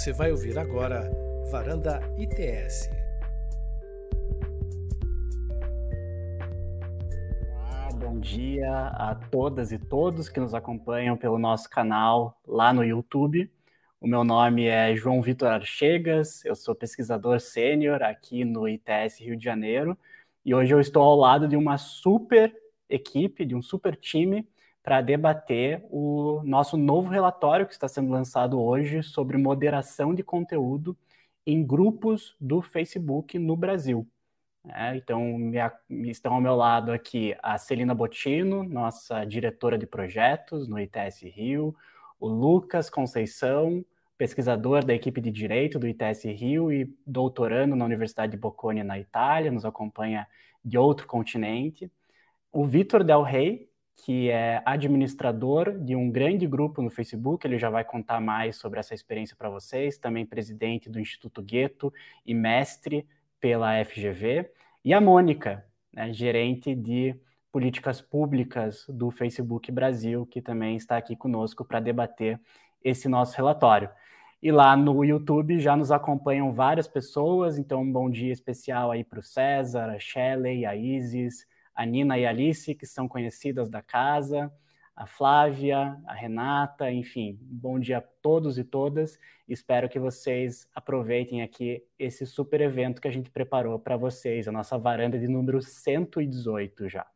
Você vai ouvir agora Varanda ITS. bom dia a todas e todos que nos acompanham pelo nosso canal lá no YouTube. O meu nome é João Vitor Archegas, eu sou pesquisador sênior aqui no ITS Rio de Janeiro e hoje eu estou ao lado de uma super equipe, de um super time para debater o nosso novo relatório que está sendo lançado hoje sobre moderação de conteúdo em grupos do Facebook no Brasil. É, então, me, estão ao meu lado aqui a Celina Botino, nossa diretora de projetos no ITS Rio, o Lucas Conceição, pesquisador da equipe de Direito do ITS Rio e doutorando na Universidade de Bocconi, na Itália, nos acompanha de outro continente, o Vitor Del Rey, que é administrador de um grande grupo no Facebook, ele já vai contar mais sobre essa experiência para vocês, também presidente do Instituto Gueto e mestre pela FGV, e a Mônica, né, gerente de políticas públicas do Facebook Brasil, que também está aqui conosco para debater esse nosso relatório. E lá no YouTube já nos acompanham várias pessoas, então um bom dia especial aí para o César, a Shelley, a Isis, a Nina e a Alice, que são conhecidas da casa, a Flávia, a Renata, enfim, bom dia a todos e todas. Espero que vocês aproveitem aqui esse super evento que a gente preparou para vocês, a nossa varanda de número 118 já.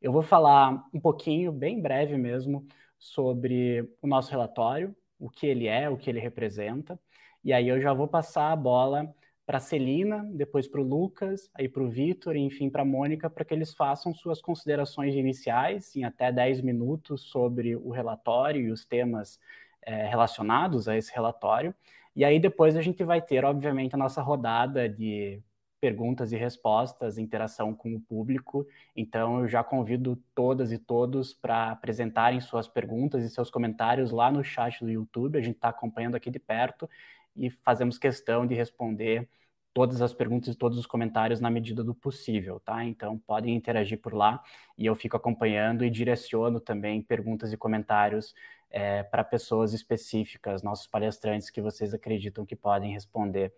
Eu vou falar um pouquinho, bem breve mesmo, sobre o nosso relatório, o que ele é, o que ele representa, e aí eu já vou passar a bola para Celina, depois para o Lucas, aí para o Vitor, enfim para a Mônica, para que eles façam suas considerações iniciais em até 10 minutos sobre o relatório e os temas é, relacionados a esse relatório. E aí depois a gente vai ter, obviamente, a nossa rodada de perguntas e respostas, interação com o público. Então eu já convido todas e todos para apresentarem suas perguntas e seus comentários lá no chat do YouTube. A gente está acompanhando aqui de perto e fazemos questão de responder todas as perguntas e todos os comentários na medida do possível, tá? Então podem interagir por lá e eu fico acompanhando e direciono também perguntas e comentários é, para pessoas específicas, nossos palestrantes que vocês acreditam que podem responder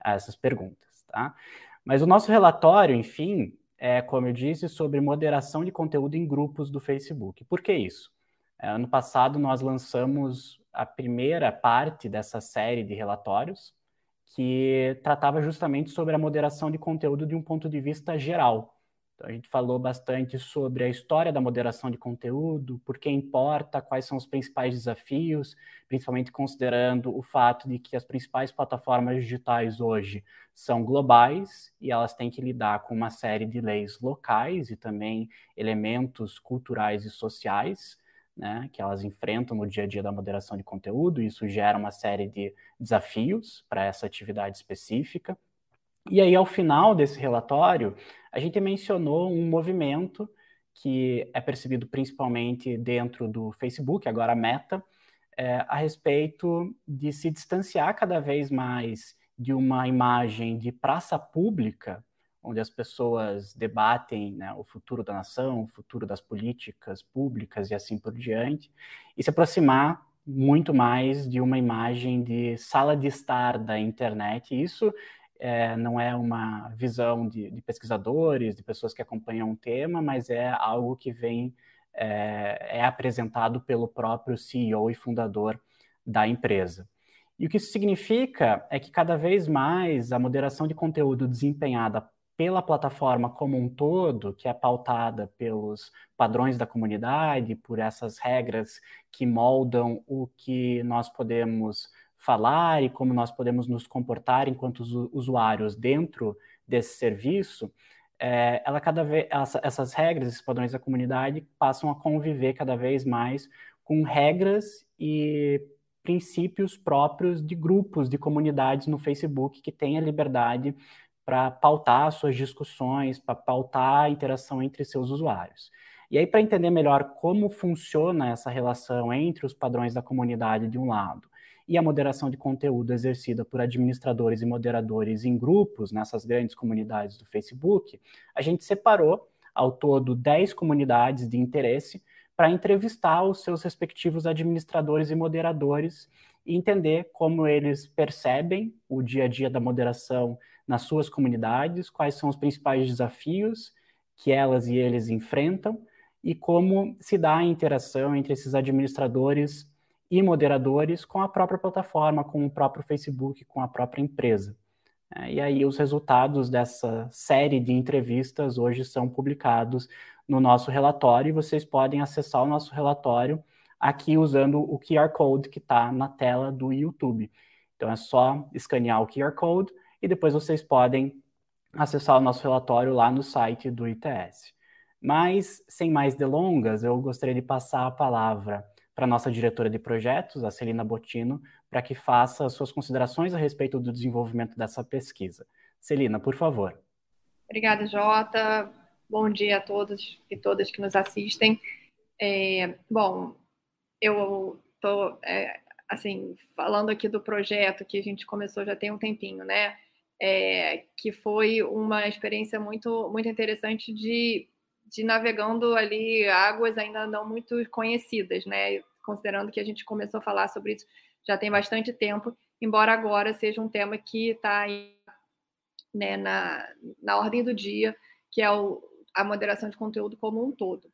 a essas perguntas, tá? Mas o nosso relatório, enfim, é, como eu disse, sobre moderação de conteúdo em grupos do Facebook. Por que isso? É, ano passado nós lançamos a primeira parte dessa série de relatórios, que tratava justamente sobre a moderação de conteúdo de um ponto de vista geral. Então, a gente falou bastante sobre a história da moderação de conteúdo, por que importa, quais são os principais desafios, principalmente considerando o fato de que as principais plataformas digitais hoje são globais e elas têm que lidar com uma série de leis locais e também elementos culturais e sociais né, que elas enfrentam no dia a dia da moderação de conteúdo, e isso gera uma série de desafios para essa atividade específica. E aí, ao final desse relatório, a gente mencionou um movimento que é percebido principalmente dentro do Facebook, agora Meta, é, a respeito de se distanciar cada vez mais de uma imagem de praça pública onde as pessoas debatem né, o futuro da nação, o futuro das políticas públicas e assim por diante, e se aproximar muito mais de uma imagem de sala de estar da internet. Isso é, não é uma visão de, de, pesquisadores, de pessoas que acompanham um tema, mas é algo que vem é, é apresentado pelo próprio CEO e fundador da empresa. E o que isso significa é que cada vez mais a moderação de conteúdo desempenhada pela plataforma como um todo, que é pautada pelos padrões da comunidade, por essas regras que moldam o que nós podemos falar e como nós podemos nos comportar enquanto usuários dentro desse serviço, é, ela cada vez essa, essas regras, esses padrões da comunidade passam a conviver cada vez mais com regras e princípios próprios de grupos, de comunidades no Facebook que têm a liberdade para pautar suas discussões, para pautar a interação entre seus usuários. E aí, para entender melhor como funciona essa relação entre os padrões da comunidade de um lado e a moderação de conteúdo exercida por administradores e moderadores em grupos nessas grandes comunidades do Facebook, a gente separou ao todo 10 comunidades de interesse para entrevistar os seus respectivos administradores e moderadores e entender como eles percebem o dia a dia da moderação nas suas comunidades, quais são os principais desafios que elas e eles enfrentam e como se dá a interação entre esses administradores e moderadores com a própria plataforma, com o próprio Facebook, com a própria empresa. É, e aí os resultados dessa série de entrevistas hoje são publicados no nosso relatório e vocês podem acessar o nosso relatório aqui usando o QR Code que está na tela do YouTube. Então é só escanear o QR Code e depois vocês podem acessar o nosso relatório lá no site do ITS. Mas, sem mais delongas, eu gostaria de passar a palavra para a nossa diretora de projetos, a Celina Botino, para que faça suas considerações a respeito do desenvolvimento dessa pesquisa. Celina, por favor. Obrigada, Jota. Bom dia a todos e todas que nos assistem. É, bom, eu estou é, assim falando aqui do projeto que a gente começou já tem um tempinho, né? É, que foi uma experiência muito, muito interessante de, de navegando ali águas ainda não muito conhecidas, né? Considerando que a gente começou a falar sobre isso já tem bastante tempo, embora agora seja um tema que está né, na, na ordem do dia, que é o, a moderação de conteúdo como um todo.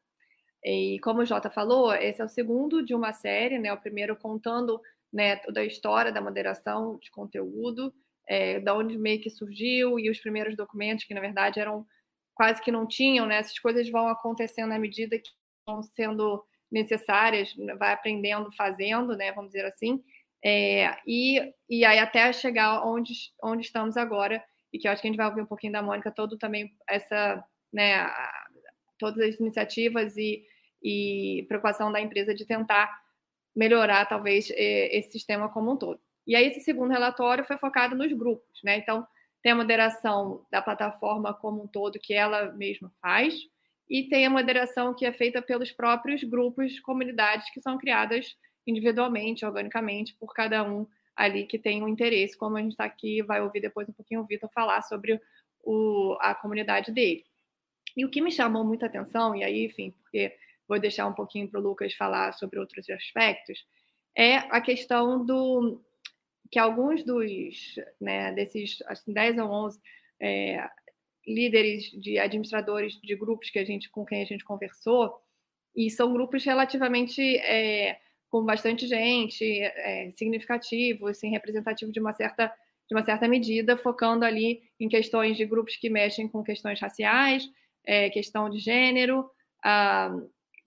E como o Jota falou, esse é o segundo de uma série, né? O primeiro contando né, toda a história da moderação de conteúdo, é, da onde meio que surgiu e os primeiros documentos que na verdade eram quase que não tinham, né? Essas coisas vão acontecendo à medida que vão sendo necessárias, vai aprendendo, fazendo, né? Vamos dizer assim. É, e, e aí até chegar onde, onde estamos agora e que eu acho que a gente vai ouvir um pouquinho da Mônica todo também essa, né? Todas as iniciativas e, e preocupação da empresa de tentar melhorar talvez esse sistema como um todo. E aí, esse segundo relatório foi focado nos grupos, né? Então, tem a moderação da plataforma como um todo, que ela mesma faz, e tem a moderação que é feita pelos próprios grupos, comunidades que são criadas individualmente, organicamente, por cada um ali que tem um interesse, como a gente está aqui, vai ouvir depois um pouquinho o Vitor falar sobre o, a comunidade dele. E o que me chamou muita atenção, e aí, enfim, porque vou deixar um pouquinho para o Lucas falar sobre outros aspectos, é a questão do, que alguns dos, né, desses que 10 ou 11 é, líderes de administradores de grupos que a gente, com quem a gente conversou, e são grupos relativamente é, com bastante gente, é, significativos, assim, representativos de uma certa de uma certa medida, focando ali em questões de grupos que mexem com questões raciais, é, questão de gênero, ah,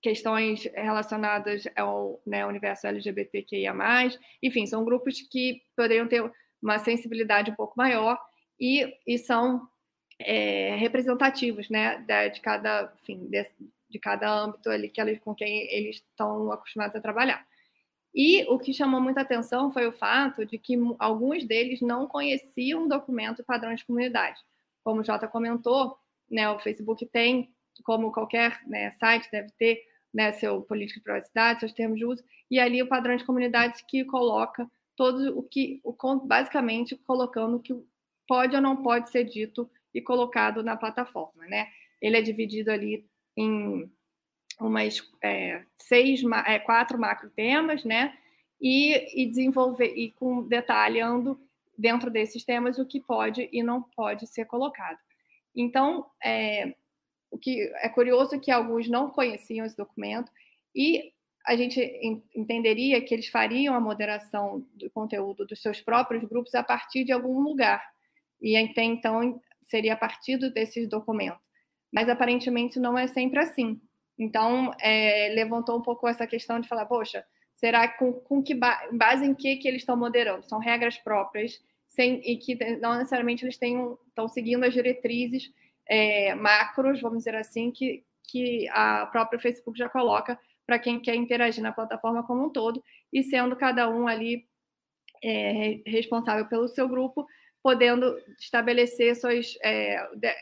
questões relacionadas ao né, universo LGBTQIA+. Enfim, são grupos que poderiam ter uma sensibilidade um pouco maior e, e são é, representativos né, de, cada, enfim, de, de, cada âmbito ali que com quem eles estão acostumados a trabalhar. E o que chamou muita atenção foi o fato de que alguns deles não conheciam o documento padrão de comunidade. Como o Jota comentou, né, o Facebook tem, como qualquer né, site deve ter, né, seu política de privacidade, seus termos de uso, e ali o padrão de comunidades que coloca todo o que, o, basicamente colocando o que pode ou não pode ser dito e colocado na plataforma, né? Ele é dividido ali em umas é, seis, é, quatro macro temas, né? E, e desenvolver e com detalhando dentro desses temas o que pode e não pode ser colocado. Então, é, o que é curioso que alguns não conheciam esse documento e a gente entenderia que eles fariam a moderação do conteúdo dos seus próprios grupos a partir de algum lugar. E até então seria a partir desses documentos. Mas aparentemente não é sempre assim. Então, é, levantou um pouco essa questão de falar, poxa, será com, com que base em que, que eles estão moderando? São regras próprias sem, e que não necessariamente eles estão seguindo as diretrizes é, macros, vamos dizer assim, que, que a própria Facebook já coloca para quem quer interagir na plataforma como um todo, e sendo cada um ali é, responsável pelo seu grupo, podendo estabelecer suas é, de,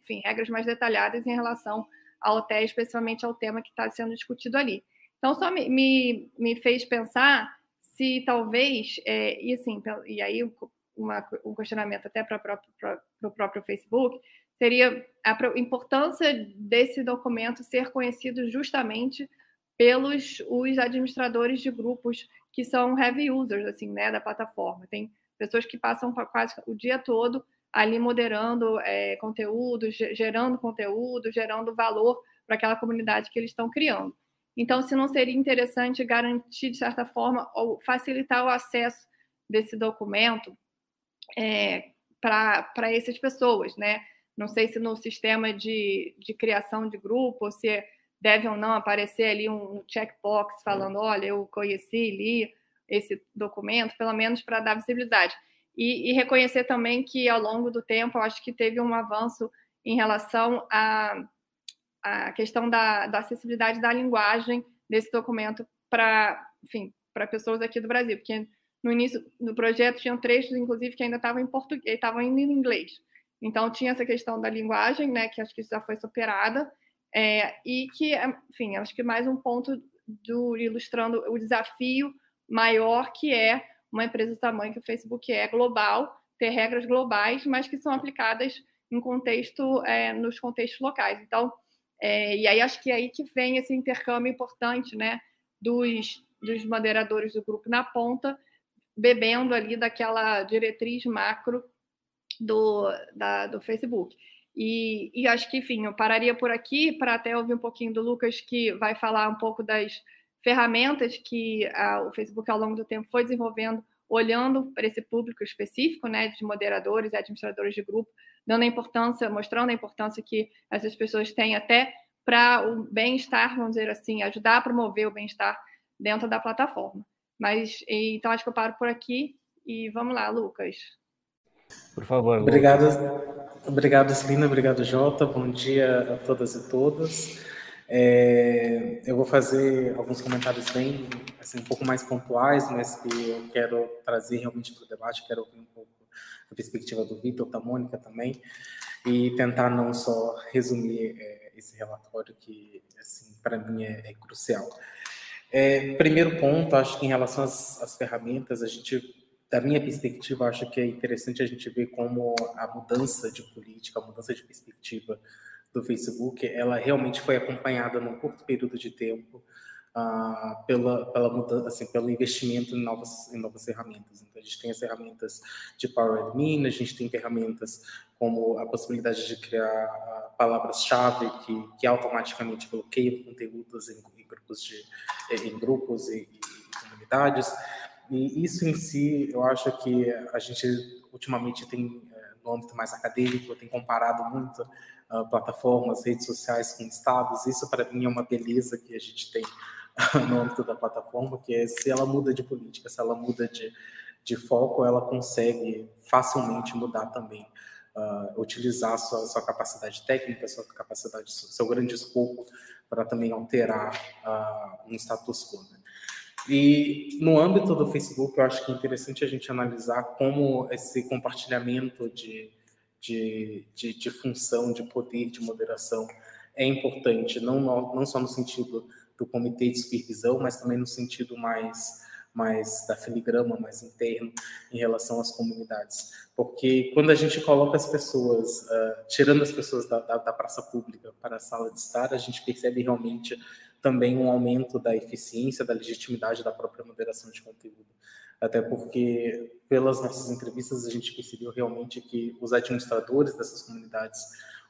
enfim, regras mais detalhadas em relação ao TE, especialmente ao tema que está sendo discutido ali. Então, só me, me, me fez pensar se talvez, é, e assim, e aí uma, um questionamento até para o próprio Facebook, seria a importância desse documento ser conhecido justamente pelos os administradores de grupos que são heavy users assim, né, da plataforma. Tem pessoas que passam quase o dia todo ali moderando é, conteúdo, gerando conteúdo, gerando valor para aquela comunidade que eles estão criando. Então, se não seria interessante garantir, de certa forma, ou facilitar o acesso desse documento é, para essas pessoas, né? Não sei se no sistema de, de criação de grupo, ou se deve ou não aparecer ali um checkbox falando, olha, eu conheci, li esse documento, pelo menos para dar visibilidade. E, e, reconhecer também que, ao longo do tempo, eu acho que teve um avanço em relação à, à questão da, da acessibilidade da linguagem desse documento para, enfim, para pessoas aqui do Brasil, porque no início do projeto tinham trechos, inclusive, que ainda estavam em português, estavam em inglês. Então tinha essa questão da linguagem, né, que acho que já foi superada, é, e que, enfim, acho que mais um ponto do ilustrando o desafio maior que é uma empresa do tamanho que o Facebook é global, ter regras globais, mas que são aplicadas em contexto, é, nos contextos locais. Então, é, e aí acho que é aí que vem esse intercâmbio importante, né, dos, dos moderadores do grupo na ponta, bebendo ali daquela diretriz macro do, da, do Facebook. E, e, acho que, enfim, eu pararia por aqui para até ouvir um pouquinho do Lucas, que vai falar um pouco das ferramentas que a, o Facebook, ao longo do tempo, foi desenvolvendo, olhando para esse público específico, né, de moderadores e administradores de grupo, dando a importância, mostrando a importância que essas pessoas têm até para o bem-estar, vamos dizer assim, ajudar a promover o bem-estar dentro da plataforma. Mas então acho que eu paro por aqui e vamos lá, Lucas. Por favor. Obrigado, obrigado, Celina, obrigado, Jota. Bom dia a todas e todos. É, eu vou fazer alguns comentários bem, assim, um pouco mais pontuais, mas que eu quero trazer realmente para o debate, quero ouvir um pouco a perspectiva do Vitor, da Mônica também, e tentar não só resumir é, esse relatório que, assim, para mim é, é crucial. É, primeiro ponto, acho que em relação às, às, ferramentas, a gente, da minha perspectiva, acho que é interessante a gente ver como a mudança de política, a mudança de perspectiva do Facebook, ela realmente foi acompanhada num curto período de tempo uh, pela, pela mudança, assim, pelo investimento em novas, em novas ferramentas. Então, a gente tem as ferramentas de Power Admin, a gente tem ferramentas como a possibilidade de criar uh, palavras-chave que, que automaticamente bloqueiam conteúdos em, em grupos, de, em grupos e, e comunidades. E isso em si, eu acho que a gente ultimamente tem, eh, no âmbito mais acadêmico, tem comparado muito uh, plataformas, redes sociais com estados. Isso, para mim, é uma beleza que a gente tem no âmbito da plataforma, que é se ela muda de política, se ela muda de, de foco, ela consegue facilmente mudar também, uh, utilizar sua, sua capacidade técnica, sua capacidade, seu grande escopo para também alterar uh, um status quo. Né? E no âmbito do Facebook, eu acho que é interessante a gente analisar como esse compartilhamento de, de, de, de função, de poder, de moderação é importante, não, não só no sentido do comitê de supervisão, mas também no sentido mais mais da filigrama, mais interno em relação às comunidades. Porque quando a gente coloca as pessoas, uh, tirando as pessoas da, da, da, praça pública para a sala de estar, a gente percebe realmente também um aumento da eficiência, da legitimidade da própria moderação de conteúdo. Até porque, pelas nossas entrevistas, a gente percebeu realmente que os administradores dessas comunidades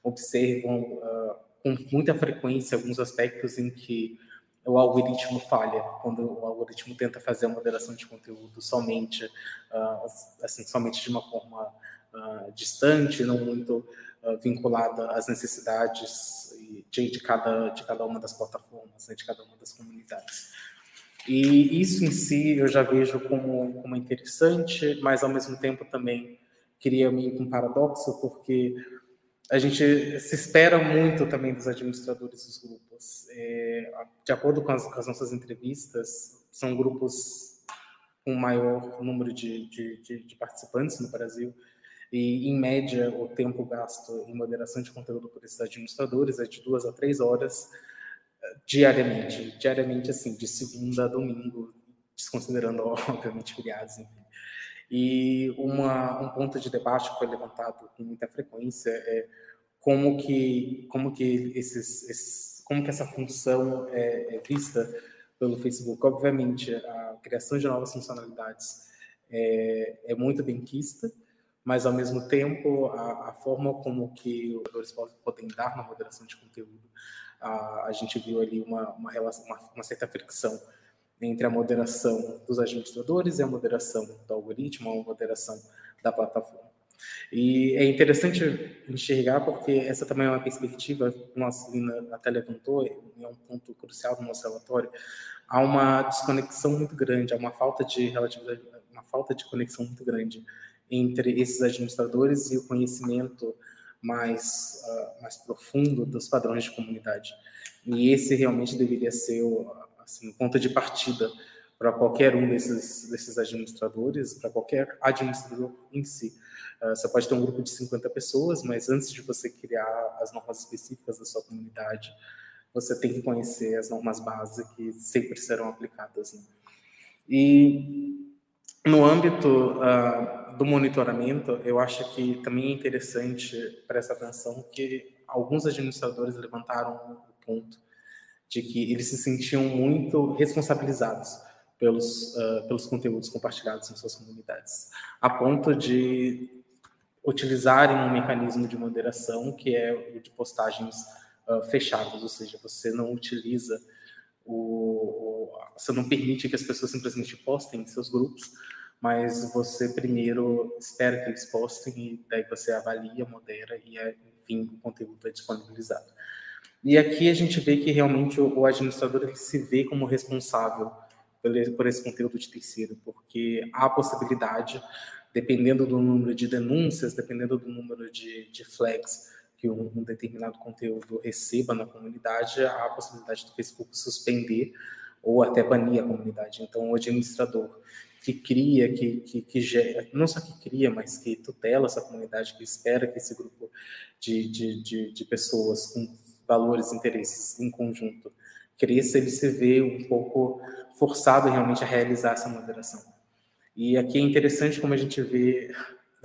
observam uh, com muita frequência alguns aspectos em que o algoritmo falha quando o algoritmo tenta fazer a moderação de conteúdo somente uh, assim somente de uma forma uh, distante não muito uh, vinculada às necessidades de, de, cada de cada uma das plataformas né, de cada uma das comunidades e isso em si eu já vejo como como interessante mas ao mesmo tempo também queria meio um paradoxo porque a gente se espera muito também dos administradores dos grupos. É, de acordo com as, com as, nossas entrevistas, são grupos com maior número de, de, de, de, participantes no Brasil. E, em média, o tempo gasto em moderação de conteúdo por esses administradores é de duas a três horas eh, diariamente. Diariamente, assim, de segunda a domingo, desconsiderando, obviamente, feriados, enfim. E uma, um ponto de debate que foi levantado com muita frequência é como que, como que esses, esses como que essa função é, é, vista pelo Facebook. Obviamente, a criação de novas funcionalidades é, é muito quista, mas ao mesmo tempo a, a forma como que os jogadores podem dar na moderação de conteúdo, a, a gente viu ali uma, uma, relação, uma, uma certa fricção entre a moderação dos administradores e a moderação do algoritmo, a moderação da plataforma. E é interessante enxergar porque essa também é uma perspectiva que nossa Lina até levantou, é um ponto crucial do nosso relatório. Há uma desconexão muito grande, há uma falta de uma falta de conexão muito grande entre esses administradores e o conhecimento mais uh, mais profundo dos padrões de comunidade. E esse realmente deveria ser o, assim, ponto de partida para qualquer um desses, desses administradores, para qualquer administrador em si. Uh, você pode ter um grupo de 50 pessoas, mas antes de você criar as normas específicas da sua comunidade, você tem que conhecer as normas básicas que sempre serão aplicadas. Né? E no âmbito uh, do monitoramento, eu acho que também é interessante prestar atenção que alguns administradores levantaram o ponto de que eles se sentiam muito responsabilizados pelos, uh, pelos conteúdos compartilhados em suas comunidades, a ponto de utilizarem um mecanismo de moderação que é o de postagens uh, fechadas, ou seja, você não utiliza o, o, você não permite que as pessoas simplesmente postem em seus grupos, mas você primeiro espera que eles postem e daí você avalia, modera e, enfim, o conteúdo é disponibilizado. E aqui a gente vê que realmente o, administrador ele se vê como responsável por esse conteúdo de terceiro, porque há a possibilidade, dependendo do número de denúncias, dependendo do número de, de flags que um, um, determinado conteúdo receba na comunidade, há a possibilidade do Facebook suspender ou até banir a comunidade. Então, o administrador que cria, que, que, que gera, não só que cria, mas que tutela essa comunidade, que espera que esse grupo de, de, de, de pessoas com valores, interesses em conjunto cresça, ele se vê um pouco forçado realmente a realizar essa moderação. E aqui é interessante como a gente vê,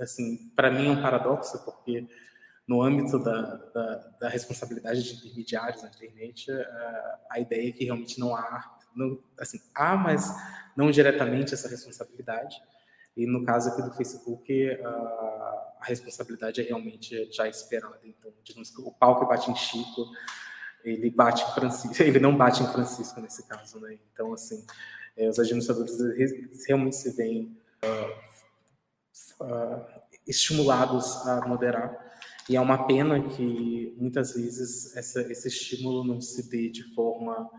assim, para mim é um paradoxo, porque no âmbito da, da, da responsabilidade de intermediários na internet, a, a ideia é que realmente não há, não, assim, há, mas não diretamente essa responsabilidade. E no caso aqui do Facebook, a, responsabilidade é realmente já esperada. Então, digamos que o pau que bate em Chico, ele bate em Francisco, ele não bate em Francisco nesse caso, né? Então, assim, é, os administradores realmente se veem uh, uh, estimulados a moderar. E é uma pena que muitas vezes essa, esse estímulo não se dê de forma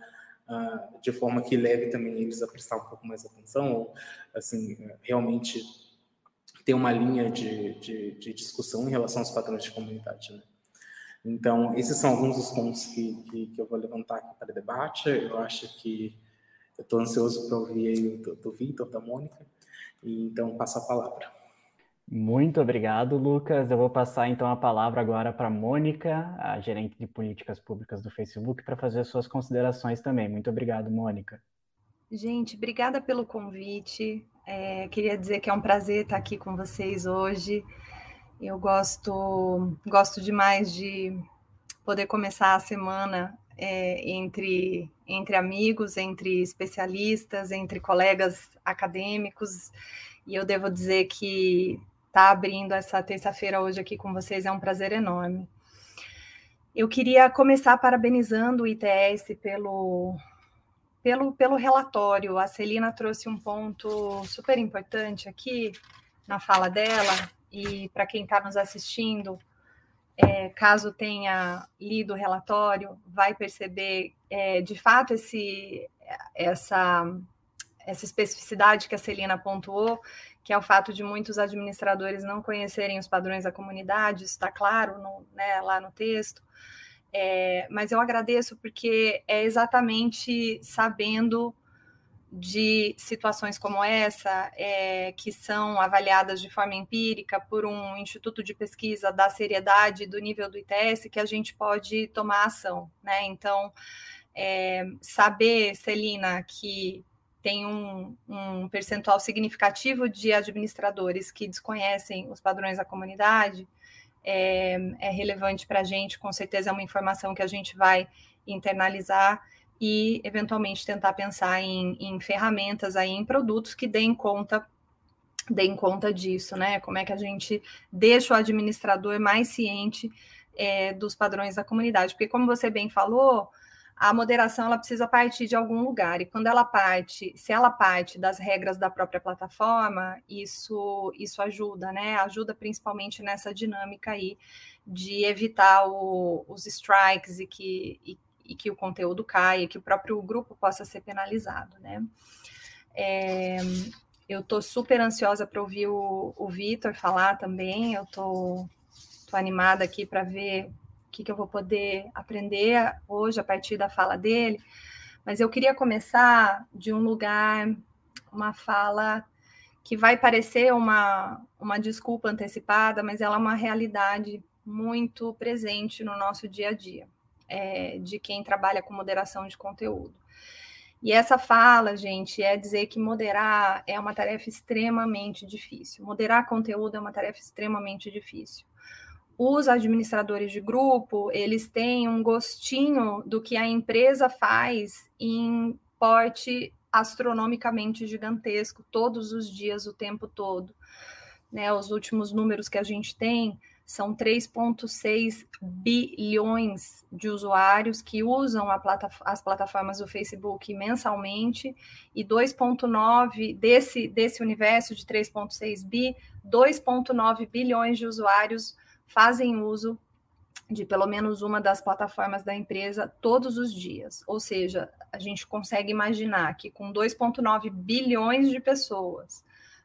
uh, de forma que leve também eles a prestar um pouco mais atenção, ou assim, realmente ter uma linha de, de, de discussão em relação aos padrões de comunidade. Né? Então, esses são alguns dos pontos que, que, que eu vou levantar aqui para debate. Eu acho que eu estou ansioso para ouvir aí do, do Vitor, da Mônica, e então passo a palavra. Muito obrigado, Lucas. Eu vou passar então a palavra agora para Mônica, a gerente de políticas públicas do Facebook, para fazer suas considerações também. Muito obrigado, Mônica. Gente, obrigada pelo convite. É, queria dizer que é um prazer estar aqui com vocês hoje. Eu gosto, gosto demais de poder começar a semana é, entre, entre amigos, entre especialistas, entre colegas acadêmicos. E eu devo dizer que estar tá abrindo essa terça-feira hoje aqui com vocês é um prazer enorme. Eu queria começar parabenizando o ITS pelo, pelo, pelo relatório. A Celina trouxe um ponto super importante aqui na fala dela, e para quem está nos assistindo, é, caso tenha lido o relatório, vai perceber é, de fato esse, essa, essa especificidade que a Celina pontuou, que é o fato de muitos administradores não conhecerem os padrões da comunidade, isso está claro no, né, lá no texto. É, mas eu agradeço porque é exatamente sabendo de situações como essa, é, que são avaliadas de forma empírica por um instituto de pesquisa da seriedade do nível do ITS, que a gente pode tomar ação. Né? Então, é, saber, Celina, que tem um, um percentual significativo de administradores que desconhecem os padrões da comunidade, é, é relevante para a gente, com certeza é uma informação que a gente vai internalizar e eventualmente tentar pensar em, em ferramentas aí, em produtos que deem conta deem conta disso, né? Como é que a gente deixa o administrador mais ciente é, dos padrões da comunidade? Porque, como você bem falou, a moderação ela precisa partir de algum lugar e quando ela parte, se ela parte das regras da própria plataforma, isso isso ajuda, né? Ajuda principalmente nessa dinâmica aí de evitar o, os strikes e que, e, e, que o conteúdo caia, que o próprio grupo possa ser penalizado, né? É, eu estou super ansiosa para ouvir o, o Vitor falar também. Eu tô, tô animada aqui para ver o que, que eu vou poder aprender hoje a partir da fala dele. Mas eu queria começar de um lugar, uma fala que vai parecer uma, uma desculpa antecipada, mas ela é uma realidade muito presente no nosso dia a dia, é, de quem trabalha com moderação de conteúdo. E essa fala, gente, é dizer que moderar é uma tarefa extremamente difícil. Moderar conteúdo é uma tarefa extremamente difícil. Os administradores de grupo, eles têm um gostinho do que a empresa faz em porte astronomicamente gigantesco, todos os dias, o tempo todo. Né, os últimos números que a gente tem são 3,6 bilhões de usuários que usam plata as plataformas do Facebook mensalmente, e 2,9 desse, desse universo de 3,6 bi, 2,9 bilhões de usuários fazem uso de pelo menos uma das plataformas da empresa todos os dias. Ou seja, a gente consegue imaginar que com 2,9 bilhões de pessoas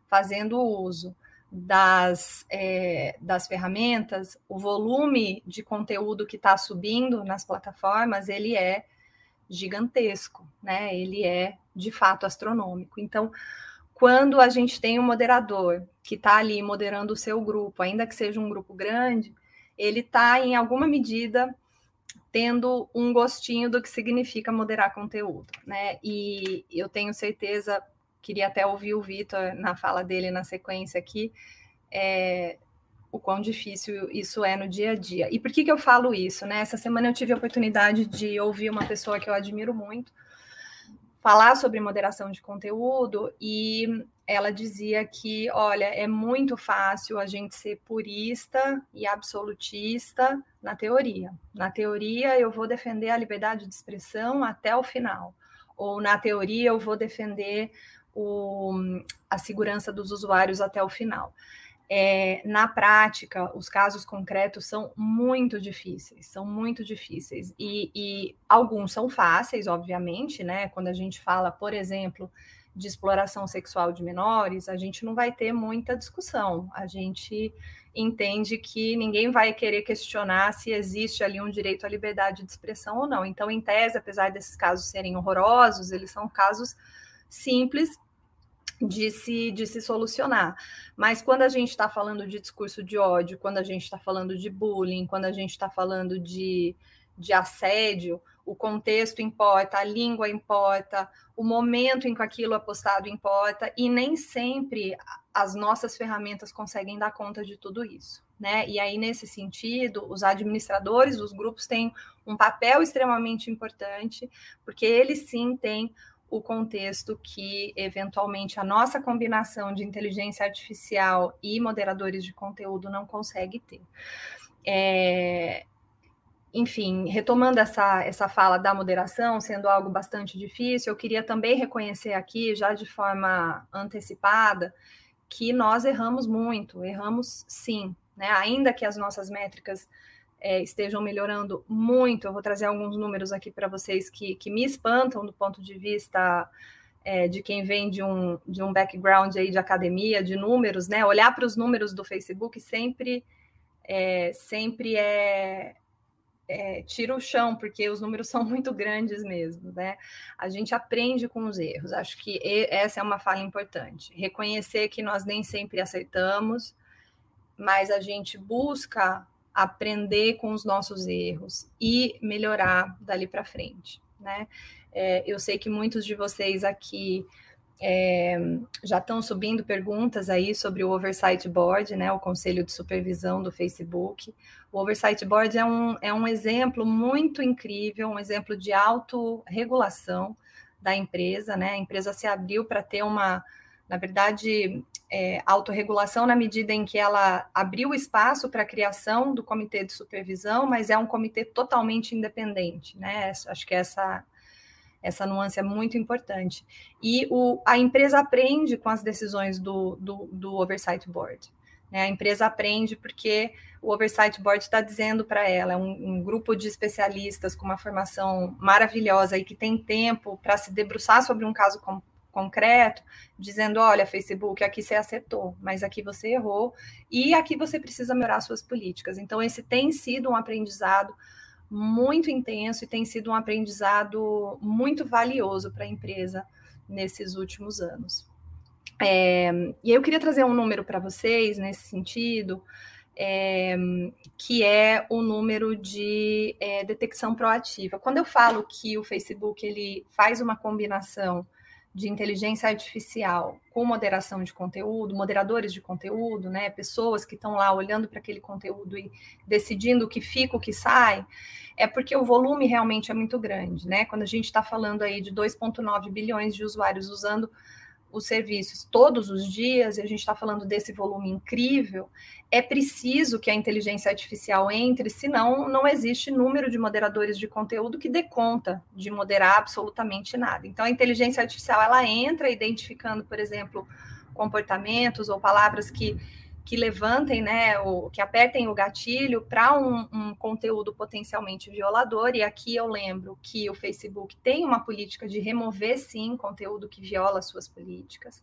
fazendo uso das, é, das ferramentas, o volume de conteúdo que está subindo nas plataformas, ele é gigantesco, né? Ele é de fato astronômico. Então, quando a gente tem um moderador que está ali moderando o seu grupo, ainda que seja um grupo grande, ele está, em alguma medida, tendo um gostinho do que significa moderar conteúdo, né? E eu tenho certeza queria até ouvir o Vitor na fala dele na sequência aqui, é, o quão difícil isso é no dia a dia. E por que, que eu falo isso? Né? Essa semana eu tive a oportunidade de ouvir uma pessoa que eu admiro muito falar sobre moderação de conteúdo e ela dizia que, olha, é muito fácil a gente ser purista e absolutista na teoria. Na teoria, eu vou defender a liberdade de expressão até o final. Ou na teoria, eu vou defender o, a segurança dos usuários até o final. É, na prática, os casos concretos são muito difíceis, são muito difíceis. E, e, alguns são fáceis, obviamente, né? Quando a gente fala, por exemplo, de exploração sexual de menores, a gente não vai ter muita discussão. A gente entende que ninguém vai querer questionar se existe ali um direito à liberdade de expressão ou não. Então, em tese, apesar desses casos serem horrorosos, eles são casos simples de se, de se solucionar. Mas quando a gente está falando de discurso de ódio, quando a gente está falando de bullying, quando a gente está falando de, de assédio, o contexto importa, a língua importa, o momento em que aquilo é postado importa, e nem sempre as nossas ferramentas conseguem dar conta de tudo isso. Né? E aí, nesse sentido, os administradores dos grupos têm um papel extremamente importante, porque eles sim têm o contexto que, eventualmente, a nossa combinação de inteligência artificial e moderadores de conteúdo não consegue ter. É, enfim, retomando essa, essa fala da moderação, sendo algo bastante difícil, eu queria também reconhecer aqui, já de forma antecipada, que nós erramos muito, erramos sim, né? Ainda que as nossas métricas é, estejam melhorando muito. Eu vou trazer alguns números aqui para vocês que, que me espantam do ponto de vista é, de quem vem de um, de um background aí de academia, de números, né? Olhar para os números do Facebook sempre é, sempre é, é, tira o chão, porque os números são muito grandes mesmo, né? A gente aprende com os erros. Acho que essa é uma fala importante. Reconhecer que nós nem sempre acertamos, mas a gente busca aprender com os nossos erros e melhorar dali para frente, né? É, eu sei que muitos de vocês aqui é, já estão subindo perguntas aí sobre o Oversight Board, né, o Conselho de Supervisão do Facebook. O Oversight Board é um, é um exemplo muito incrível, um exemplo de autorregulação da empresa, né? A empresa se abriu para ter uma, na verdade, é, autorregulação na medida em que ela abriu espaço para a criação do comitê de supervisão, mas é um comitê totalmente independente, né? Acho que essa essa nuance é muito importante. E o, a empresa aprende com as decisões do, do, do Oversight Board. Né? A empresa aprende porque o Oversight Board está dizendo para ela, é um, um, grupo de especialistas com uma formação maravilhosa e que tem tempo para se debruçar sobre um caso com, concreto, dizendo: olha, Facebook, aqui você acertou, mas aqui você errou, e aqui você precisa melhorar suas políticas. Então, esse tem sido um aprendizado muito intenso e tem sido um aprendizado muito valioso para a empresa nesses últimos anos. É, e eu queria trazer um número para vocês nesse sentido, é, que é o número de é, detecção proativa. Quando eu falo que o Facebook ele faz uma combinação de inteligência artificial com moderação de conteúdo, moderadores de conteúdo, né, pessoas que estão lá olhando para aquele conteúdo e decidindo o que fica, o que sai, é porque o volume realmente é muito grande, né? Quando a gente está falando aí de 2,9 bilhões de usuários usando os serviços todos os dias, e a gente está falando desse volume incrível, é preciso que a inteligência artificial entre, senão não existe número de moderadores de conteúdo que dê conta de moderar absolutamente nada. Então, a inteligência artificial ela entra identificando, por exemplo, comportamentos ou palavras que que levantem, né, ou que apertem o gatilho para um, um, conteúdo potencialmente violador. E aqui eu lembro que o Facebook tem uma política de remover, sim, conteúdo que viola suas políticas.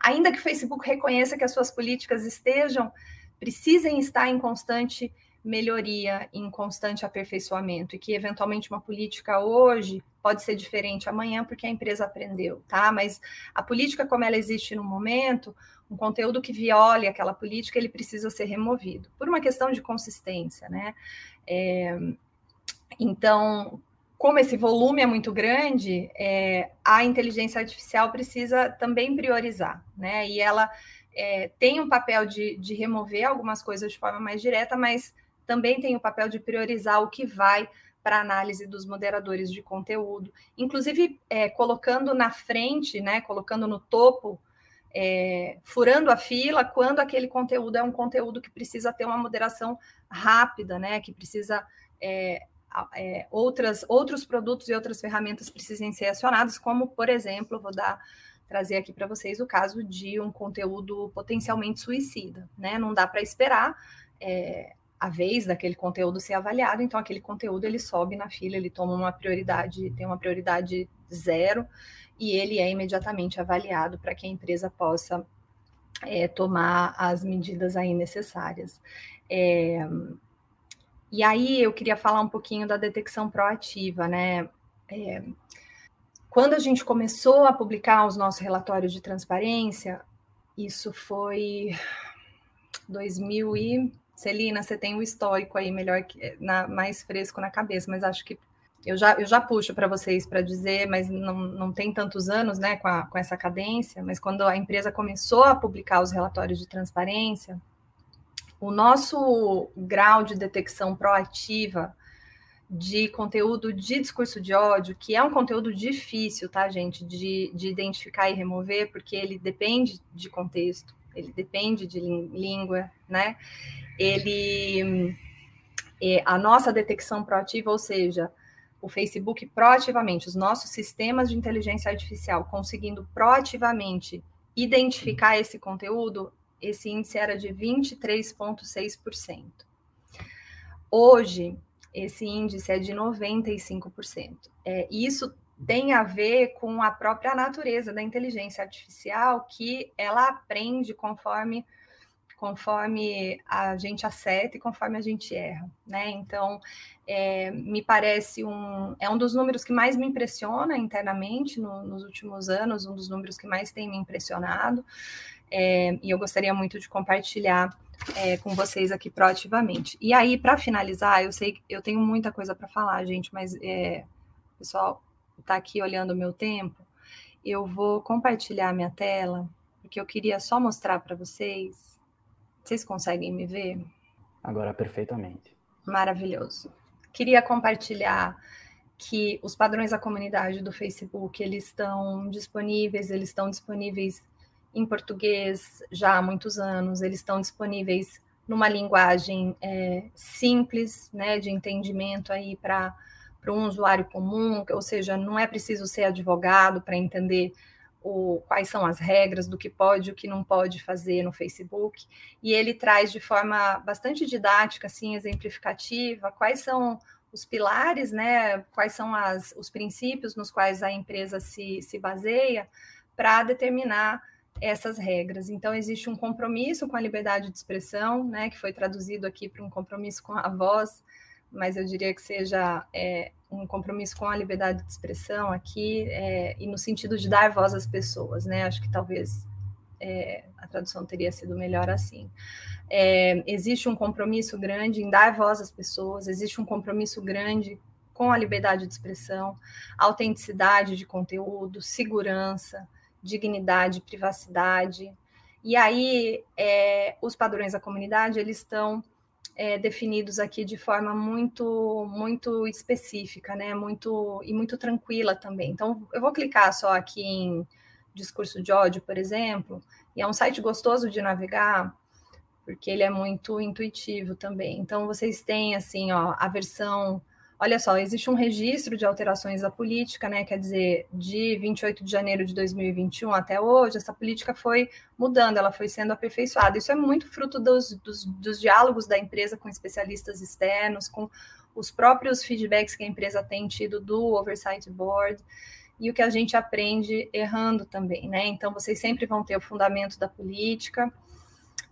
Ainda que o Facebook reconheça que as suas políticas estejam, precisem estar em constante melhoria, em constante aperfeiçoamento, e que eventualmente uma política hoje pode ser diferente amanhã porque a empresa aprendeu, tá? Mas a política como ela existe no momento, um conteúdo que viole aquela política, ele precisa ser removido, por uma questão de consistência, né? É, então, como esse volume é muito grande, é, a inteligência artificial precisa também priorizar, né? E ela é, tem um papel de, de remover algumas coisas de forma mais direta, mas também tem o papel de priorizar o que vai para análise dos moderadores de conteúdo, inclusive é, colocando na frente, né, colocando no topo é, furando a fila quando aquele conteúdo é um conteúdo que precisa ter uma moderação rápida, né? Que precisa é, é, outras, outros produtos e outras ferramentas precisem ser acionados, como, por exemplo, vou dar trazer aqui para vocês o caso de um conteúdo potencialmente suicida, né? Não dá para esperar é, a vez daquele conteúdo ser avaliado, então aquele conteúdo ele sobe na fila, ele toma uma prioridade, tem uma prioridade zero e ele é imediatamente avaliado para que a empresa possa é, tomar as medidas aí necessárias. É, e aí eu queria falar um pouquinho da detecção proativa, né? É, quando a gente começou a publicar os nossos relatórios de transparência, isso foi 2000 e Celina, você tem o histórico aí melhor que na, mais fresco na cabeça, mas acho que eu já, eu já puxo para vocês para dizer, mas não, não tem tantos anos né, com, a, com essa cadência, mas quando a empresa começou a publicar os relatórios de transparência, o nosso grau de detecção proativa de conteúdo de discurso de ódio, que é um conteúdo difícil, tá, gente, de, de identificar e remover, porque ele depende de contexto, ele depende de língua, né? Ele. É, a nossa detecção proativa, ou seja, o Facebook proativamente, os nossos sistemas de inteligência artificial conseguindo proativamente identificar esse conteúdo, esse índice era de 23,6%. Hoje, esse índice é de 95%. É, isso tem a ver com a própria natureza da inteligência artificial, que ela aprende conforme conforme a gente acerta e conforme a gente erra, né? Então, é, me parece um é um dos números que mais me impressiona internamente no, nos últimos anos, um dos números que mais tem me impressionado, é, e eu gostaria muito de compartilhar é, com vocês aqui proativamente. E aí, para finalizar, eu sei que eu tenho muita coisa para falar, gente, mas é, o pessoal está aqui olhando o meu tempo. eu vou compartilhar minha tela, porque eu queria só mostrar para vocês. Vocês conseguem me ver? Agora perfeitamente. Maravilhoso. Queria compartilhar que os padrões da comunidade do Facebook, eles estão disponíveis, eles estão disponíveis em português já há muitos anos, eles estão disponíveis numa linguagem é, simples, né, de entendimento aí para um usuário comum, ou seja, não é preciso ser advogado para entender o, quais são as regras do que pode e o que não pode fazer no Facebook, e ele traz de forma bastante didática, assim, exemplificativa, quais são os pilares, né, quais são as, os princípios nos quais a empresa se, se baseia para determinar essas regras. Então, existe um compromisso com a liberdade de expressão, né, que foi traduzido aqui para um compromisso com a voz, mas eu diria que seja é, um compromisso com a liberdade de expressão aqui, é, e no sentido de dar voz às pessoas, né? Acho que talvez é, a tradução teria sido melhor assim. É, existe um compromisso grande em dar voz às pessoas, existe um compromisso grande com a liberdade de expressão, autenticidade de conteúdo, segurança, dignidade, privacidade. E aí, é, os padrões da comunidade, eles estão é, definidos aqui de forma muito muito específica, né? Muito e muito tranquila também. Então, eu vou clicar só aqui em discurso de ódio, por exemplo, e é um site gostoso de navegar, porque ele é muito intuitivo também. Então, vocês têm assim, ó, a versão Olha só, existe um registro de alterações à política, né? Quer dizer, de 28 de janeiro de 2021 até hoje, essa política foi mudando, ela foi sendo aperfeiçoada. Isso é muito fruto dos, dos, dos diálogos da empresa com especialistas externos, com os próprios feedbacks que a empresa tem tido do Oversight Board e o que a gente aprende errando também, né? Então, vocês sempre vão ter o fundamento da política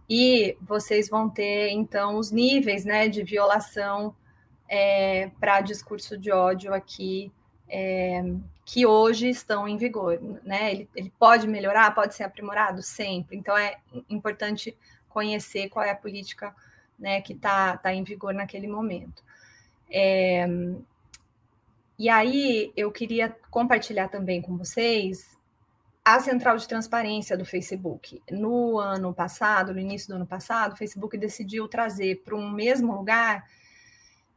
e vocês vão ter, então, os níveis, né, de violação é, para discurso de ódio aqui é, que hoje estão em vigor. Né? Ele, ele pode melhorar, pode ser aprimorado sempre. Então é importante conhecer qual é a política né, que está tá em vigor naquele momento. É, e aí eu queria compartilhar também com vocês a central de transparência do Facebook. No ano passado, no início do ano passado, o Facebook decidiu trazer para um mesmo lugar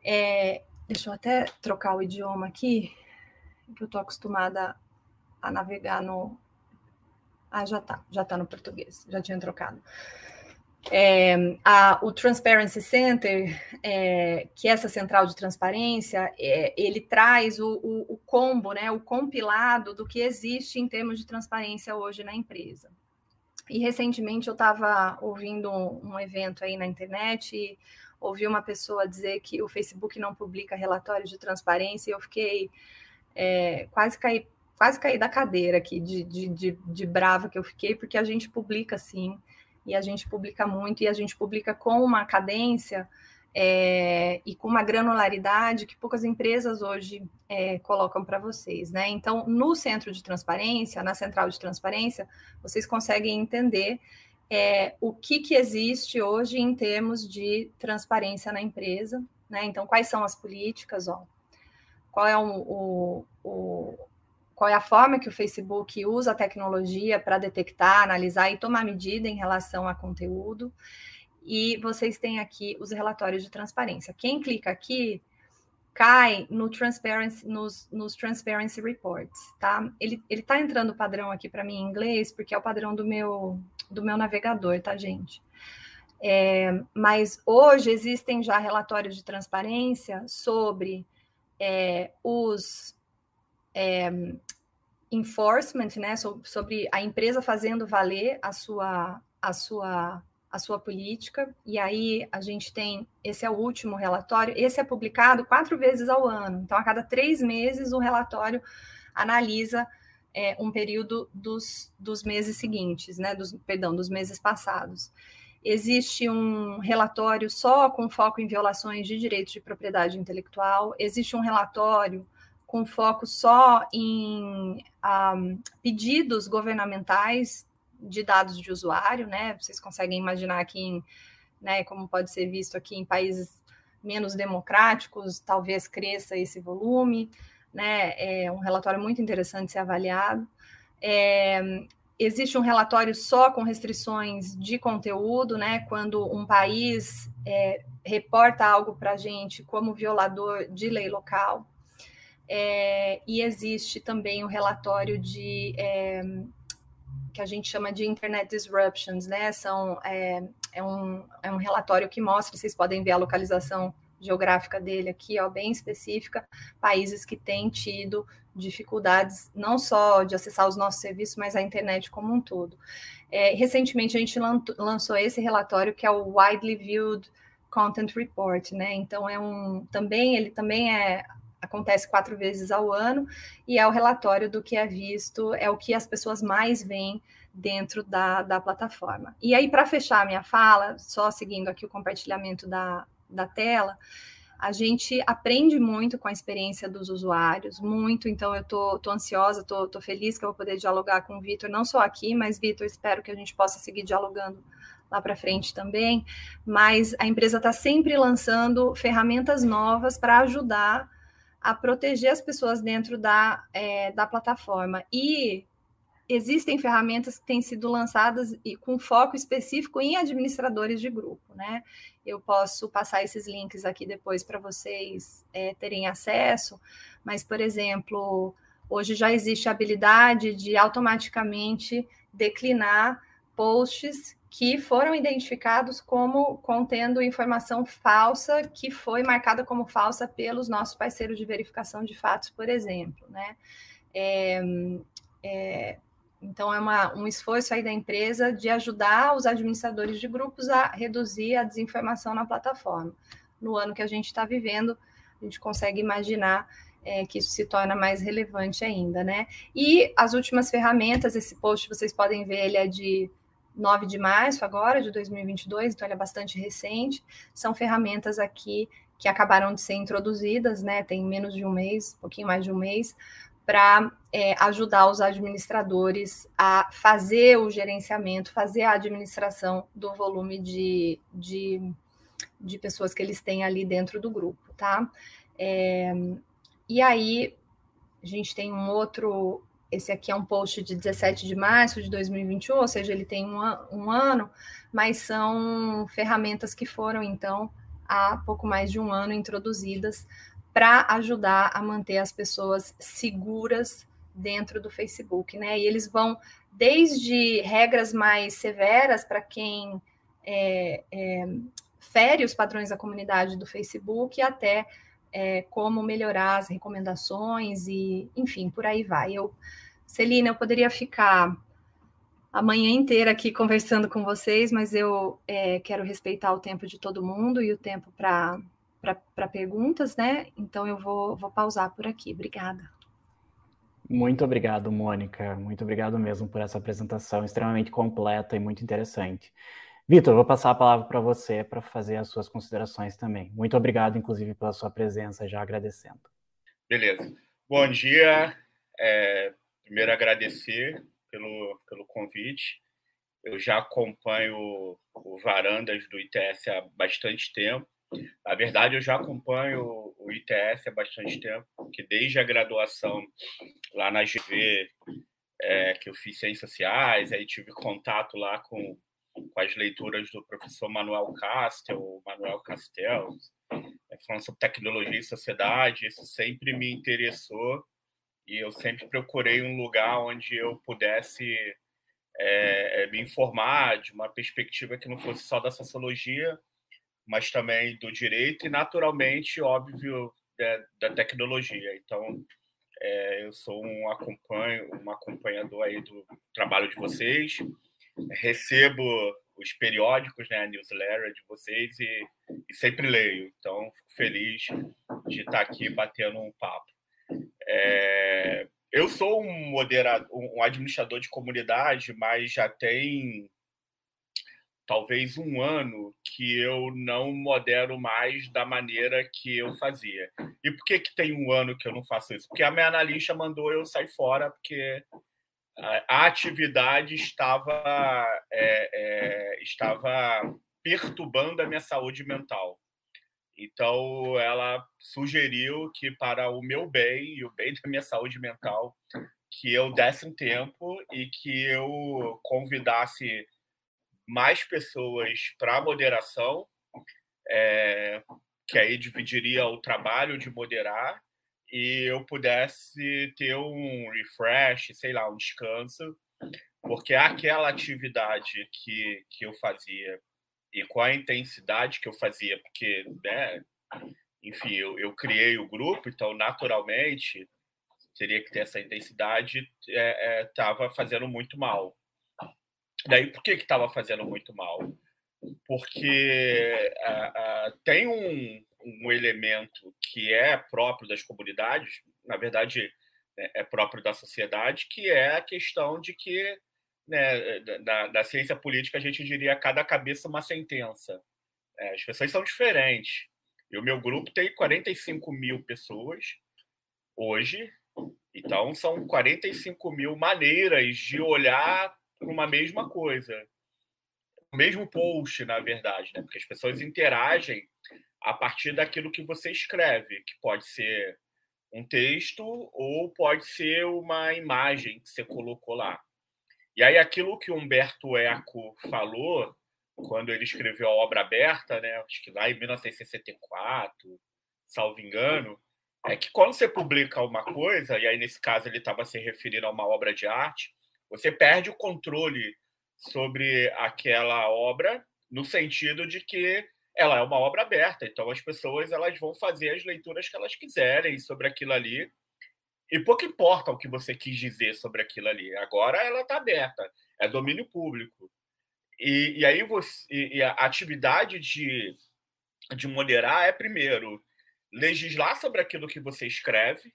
é, deixa eu até trocar o idioma aqui, que eu estou acostumada a navegar no. Ah, já está, já está no português, já tinha trocado. É, a, o Transparency Center, é, que é essa central de transparência, é, ele traz o, o, o, combo, né, o compilado do que existe em termos de transparência hoje na empresa. E recentemente eu estava ouvindo um, um, evento aí na internet e ouvi uma pessoa dizer que o Facebook não publica relatórios de transparência e eu fiquei é, quase caí quase caí da cadeira aqui de, de, de, de brava que eu fiquei, porque a gente publica sim, e a gente publica muito, e a gente publica com uma cadência é, e com uma granularidade que poucas empresas hoje é, colocam para vocês, né? Então, no centro de transparência, na central de transparência, vocês conseguem entender é, o que, que existe hoje em termos de transparência na empresa, né? Então, quais são as políticas, ó, qual é o, o, o qual é a forma que o Facebook usa a tecnologia para detectar, analisar e tomar medida em relação a conteúdo. E vocês têm aqui os relatórios de transparência. Quem clica aqui cai no transparency, nos, nos transparency reports, tá? Ele está entrando o padrão aqui para mim em inglês, porque é o padrão do meu, do meu navegador, tá, gente? É, mas hoje existem já relatórios de transparência sobre é, os é, enforcement, né, sobre a empresa fazendo valer a sua, a sua a sua política, e aí a gente tem, esse é o último relatório, esse é publicado quatro vezes ao ano, então a cada três meses o relatório analisa é, um período dos, dos meses seguintes, né, dos, perdão, dos meses passados. Existe um relatório só com foco em violações de direitos de propriedade intelectual, existe um relatório com foco só em um, ah, pedidos governamentais de dados de usuário, né? Vocês conseguem imaginar aqui, em, né, como pode ser visto aqui em países menos democráticos, talvez cresça esse volume, né? É um relatório muito interessante ser avaliado. É, existe um relatório só com restrições de conteúdo, né? Quando um país é, reporta algo para a gente como violador de lei local. É, e existe também o um relatório de é, que a gente chama de Internet Disruptions, né? São, é, é, um, é um relatório que mostra, vocês podem ver a localização geográfica dele aqui, ó, bem específica, países que têm tido dificuldades não só de acessar os nossos serviços, mas a internet como um todo. É, recentemente a gente lançou esse relatório que é o Widely Viewed Content Report, né? Então é um também ele também é acontece quatro vezes ao ano e é o relatório do que é visto, é o que as pessoas mais veem dentro da, da plataforma. E aí, para fechar a minha fala, só seguindo aqui o compartilhamento da, da tela, a gente aprende muito com a experiência dos usuários, muito, então eu tô, tô ansiosa, tô, tô feliz que eu vou poder dialogar com o Vitor, não só aqui, mas Vitor, espero que a gente possa seguir dialogando lá para frente também, mas a empresa está sempre lançando ferramentas novas para ajudar a proteger as pessoas dentro da, é, da plataforma. E existem ferramentas que têm sido lançadas e com foco específico em administradores de grupo, né? Eu posso passar esses links aqui depois para vocês é, terem acesso, mas, por exemplo, hoje já existe a habilidade de automaticamente declinar posts que foram identificados como contendo informação falsa, que foi marcada como falsa pelos nossos parceiros de verificação de fatos, por exemplo, né? É, é, então, é uma, um esforço aí da empresa de ajudar os administradores de grupos a reduzir a desinformação na plataforma. No ano que a gente está vivendo, a gente consegue imaginar é, que isso se torna mais relevante ainda, né? E as últimas ferramentas, esse post vocês podem ver, ele é de 9 de março agora, de 2022, então ele é bastante recente. São ferramentas aqui que acabaram de ser introduzidas, né? Tem menos de um mês, um pouquinho mais de um mês, para é, ajudar os administradores a fazer o gerenciamento, fazer a administração do volume de, de, de pessoas que eles têm ali dentro do grupo, tá? É, e aí, a gente tem um outro. Esse aqui é um post de 17 de março de 2021, ou seja, ele tem um, um ano, mas são ferramentas que foram, então, há pouco mais de um ano introduzidas para ajudar a manter as pessoas seguras dentro do Facebook, né? E eles vão desde regras mais severas para quem é, é, fere os padrões da comunidade do Facebook até é, como melhorar as recomendações e, enfim, por aí vai. Eu, Celina, eu poderia ficar a manhã inteira aqui conversando com vocês, mas eu é, quero respeitar o tempo de todo mundo e o tempo para perguntas, né? Então eu vou, vou pausar por aqui. Obrigada. Muito obrigado, Mônica. Muito obrigado mesmo por essa apresentação extremamente completa e muito interessante. Vitor, vou passar a palavra para você para fazer as suas considerações também. Muito obrigado, inclusive, pela sua presença, já agradecendo. Beleza. Bom dia. É, primeiro, agradecer pelo, pelo convite. Eu já acompanho o Varandas do ITS há bastante tempo na verdade, eu já acompanho o ITS há bastante tempo, que desde a graduação lá na GV, é, que eu fiz Ciências Sociais, aí tive contato lá com, com as leituras do professor Manuel Castel, Manuel Castel, é, falando sobre tecnologia e sociedade, isso sempre me interessou e eu sempre procurei um lugar onde eu pudesse é, é me informar de uma perspectiva que não fosse só da sociologia, mas também do direito e, naturalmente, óbvio, é, da tecnologia. Então, é, eu sou um, acompanho, um acompanhador aí do trabalho de vocês, recebo os periódicos, né, a newsletter de vocês e, e sempre leio. Então, fico feliz de estar aqui batendo um papo. É, eu sou um moderador, um administrador de comunidade, mas já tem talvez um ano que eu não modero mais da maneira que eu fazia. E por que, que tem um ano que eu não faço isso? Porque a minha analista mandou eu sair fora, porque a atividade estava, é, é, estava perturbando a minha saúde mental. Então, ela sugeriu que, para o meu bem e o bem da minha saúde mental, que eu desse um tempo e que eu convidasse mais pessoas para moderação, é, que aí dividiria o trabalho de moderar e eu pudesse ter um refresh, sei lá, um descanso, porque aquela atividade que, que eu fazia e com a intensidade que eu fazia, porque, né, enfim, eu, eu criei o grupo, então naturalmente teria que ter essa intensidade, estava é, é, fazendo muito mal. Daí, por que estava fazendo muito mal? Porque tem um, um elemento que é próprio das comunidades, na verdade, é, é próprio da sociedade, que é a questão de que né, da, da, ciência política a gente diria cada cabeça uma sentença. É, as pessoas são diferentes. E o meu grupo tem 45 mil pessoas hoje, então são 45 mil maneiras de olhar para uma mesma coisa. O mesmo post, na verdade, né? porque as pessoas interagem a partir daquilo que você escreve, que pode ser um texto ou pode ser uma imagem que você colocou lá. E aí aquilo que Humberto Eco falou quando ele escreveu a obra aberta, né, acho que lá em 1964, salvo engano, é que quando você publica uma coisa, e aí nesse caso ele estava se referindo a uma obra de arte, você perde o controle sobre aquela obra no sentido de que ela é uma obra aberta, então as pessoas elas vão fazer as leituras que elas quiserem sobre aquilo ali e pouco importa o que você quis dizer sobre aquilo ali. Agora ela está aberta, é domínio público. E, e aí você, e, a atividade de, de moderar é, primeiro, legislar sobre aquilo que você escreve,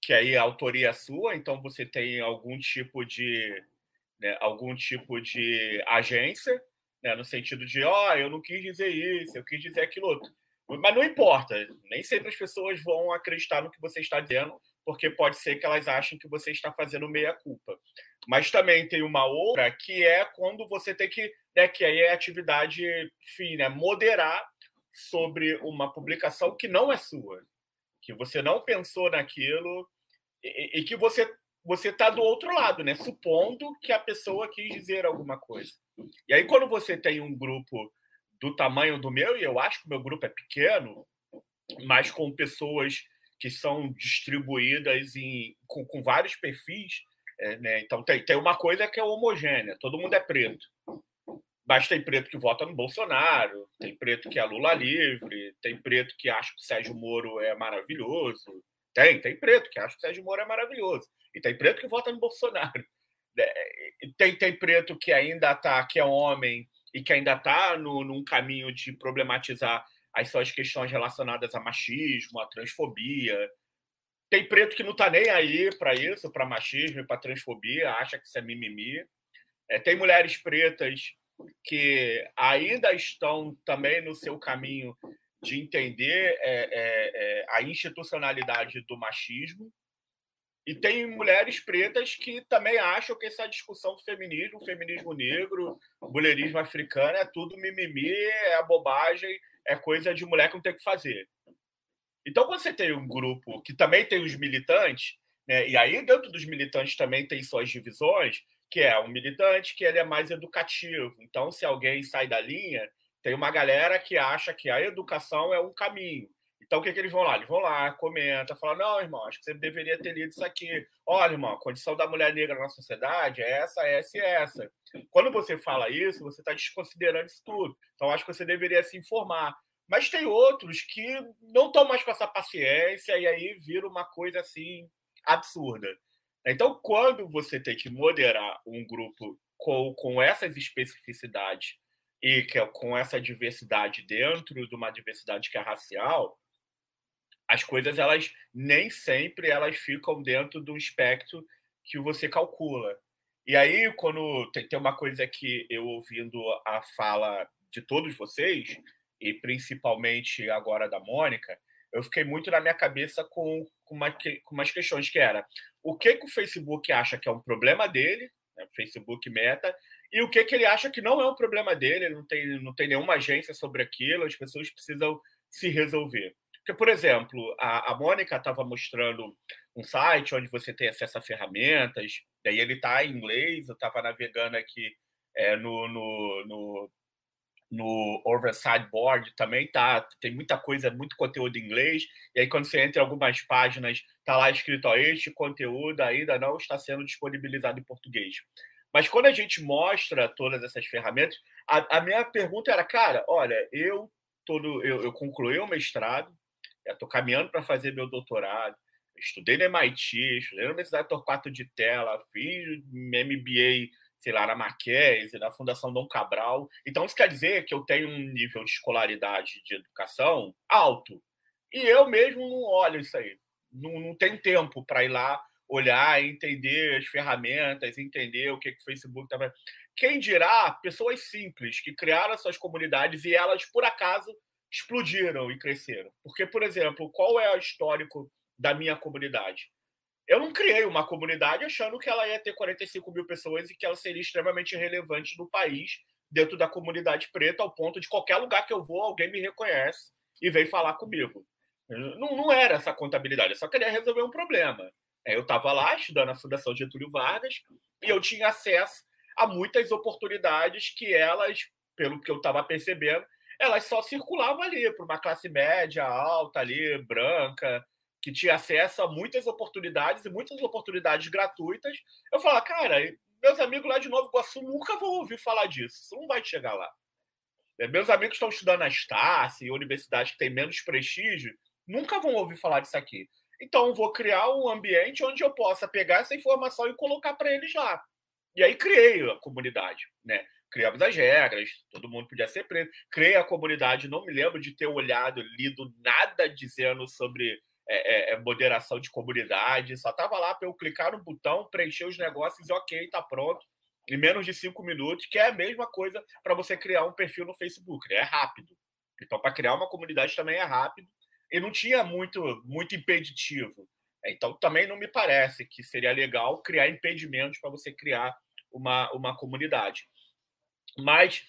que aí a autoria é sua, então você tem algum tipo de né, algum tipo de agência, né, no sentido de, ó, oh, eu não quis dizer isso, eu quis dizer aquilo outro. Mas não importa, nem sempre as pessoas vão acreditar no que você está dizendo, porque pode ser que elas achem que você está fazendo meia-culpa. Mas também tem uma outra que é quando você tem que, né, que aí é atividade fina, né, moderar sobre uma publicação que não é sua, que você não pensou naquilo e, e que você você está do outro lado, né? Supondo que a pessoa quis dizer alguma coisa. E aí quando você tem um grupo do tamanho do meu, e eu acho que o meu grupo é pequeno, mas com pessoas que são distribuídas em, com, com vários perfis. É, né? Então, tem, tem uma coisa que é homogênea: todo mundo é preto. Mas tem preto que vota no Bolsonaro, tem preto que é Lula livre, tem preto que acha que o Sérgio Moro é maravilhoso. Tem, tem preto que acha que o Sérgio Moro é maravilhoso. E tem preto que vota no Bolsonaro. É, tem, tem preto que ainda tá, que é homem e que ainda está num caminho de problematizar as suas questões relacionadas a machismo, a transfobia. Tem preto que não está nem aí para isso, para machismo e para transfobia, acha que isso é mimimi. É, tem mulheres pretas que ainda estão também no seu caminho de entender é, é, é a institucionalidade do machismo. E tem mulheres pretas que também acham que essa discussão do feminismo, feminismo negro, mulherismo africano, é tudo mimimi, é bobagem, é coisa de mulher que não tem o que fazer. Então, quando você tem um grupo que também tem os militantes, né, e aí dentro dos militantes também tem suas divisões, que é um militante que ele é mais educativo. Então, se alguém sai da linha, tem uma galera que acha que a educação é um caminho. Então, o que, que eles vão lá? Eles vão lá, comenta, falam: não, irmão, acho que você deveria ter lido isso aqui. Olha, irmão, a condição da mulher negra na sociedade é essa, essa e essa. Quando você fala isso, você está desconsiderando isso tudo. Então, acho que você deveria se informar. Mas tem outros que não estão mais com essa paciência e aí vira uma coisa assim absurda. Então, quando você tem que moderar um grupo com, com essas especificidades e que, é com essa diversidade dentro de uma diversidade que é racial, as coisas elas nem sempre elas ficam dentro do espectro que você calcula. E aí, quando tem, tem uma coisa que eu ouvindo a fala de todos vocês, e principalmente agora da Mônica, eu fiquei muito na minha cabeça com, com, uma, com umas questões que era o que, que o Facebook acha que é um problema dele, né, Facebook Meta, e o que, que ele acha que não é um problema dele, ele não tem, não tem nenhuma agência sobre aquilo, as pessoas precisam se resolver Porque, por exemplo, a, a Mônica estava mostrando um site onde você tem acesso a ferramentas, daí ele está em inglês, eu estava navegando aqui é, no, no, no, no Oversight Board também tá, tem muita coisa, muito conteúdo em inglês, e aí quando você entra em algumas páginas, tá lá escrito, ó, este conteúdo ainda não está sendo disponibilizado em português. Mas quando a gente mostra todas essas ferramentas, a, a minha pergunta era, cara, olha, eu todo eu, eu concluí o mestrado, estou caminhando para fazer meu doutorado. Estudei no MIT, estudei na Universidade Torquato de Tela, fiz MBA, sei lá, na Mackenzie, na Fundação Dom Cabral. Então, isso quer dizer que eu tenho um nível de escolaridade de educação alto. E eu mesmo não olho isso aí. Não, não tenho tempo para ir lá olhar, entender as ferramentas, entender o que, que o Facebook está fazendo. Quem dirá pessoas simples que criaram suas comunidades e elas, por acaso, explodiram e cresceram. Porque, por exemplo, qual é o histórico da minha comunidade? Eu não criei uma comunidade achando que ela ia ter 45 mil pessoas e que ela seria extremamente relevante no país, dentro da comunidade preta, ao ponto de qualquer lugar que eu vou, alguém me reconhece e vem falar comigo. Não, não era essa contabilidade, eu só queria resolver um problema. É, eu estava lá estudando a Fundação Getúlio Vargas e eu tinha acesso a muitas oportunidades que elas, pelo que eu estava percebendo, elas só circulavam ali para uma classe média, alta ali, branca, que tinha acesso a muitas oportunidades e muitas oportunidades gratuitas. Eu falava, cara, meus amigos lá de Nova Iguaçu nunca vão ouvir falar disso, isso não vai chegar lá. É, meus amigos estão estudando na Estácio, em universidades que têm menos prestígio, nunca vão ouvir falar disso aqui. Então, vou criar um ambiente onde eu possa pegar essa informação e colocar para eles lá. E aí criei a comunidade, né? Criamos as regras, todo mundo podia ser preso. Criei a comunidade, não me lembro de ter olhado, lido nada dizendo sobre é, é, é moderação de comunidade, só estava lá para eu clicar no botão, preencher os negócios e ok, está pronto, em menos de cinco minutos, que é a mesma coisa para você criar um perfil no Facebook, né? é rápido. Então, para criar uma comunidade também é rápido e não tinha muito, muito impeditivo. Então, também não me parece que seria legal criar impedimentos para você criar uma, uma comunidade. Mas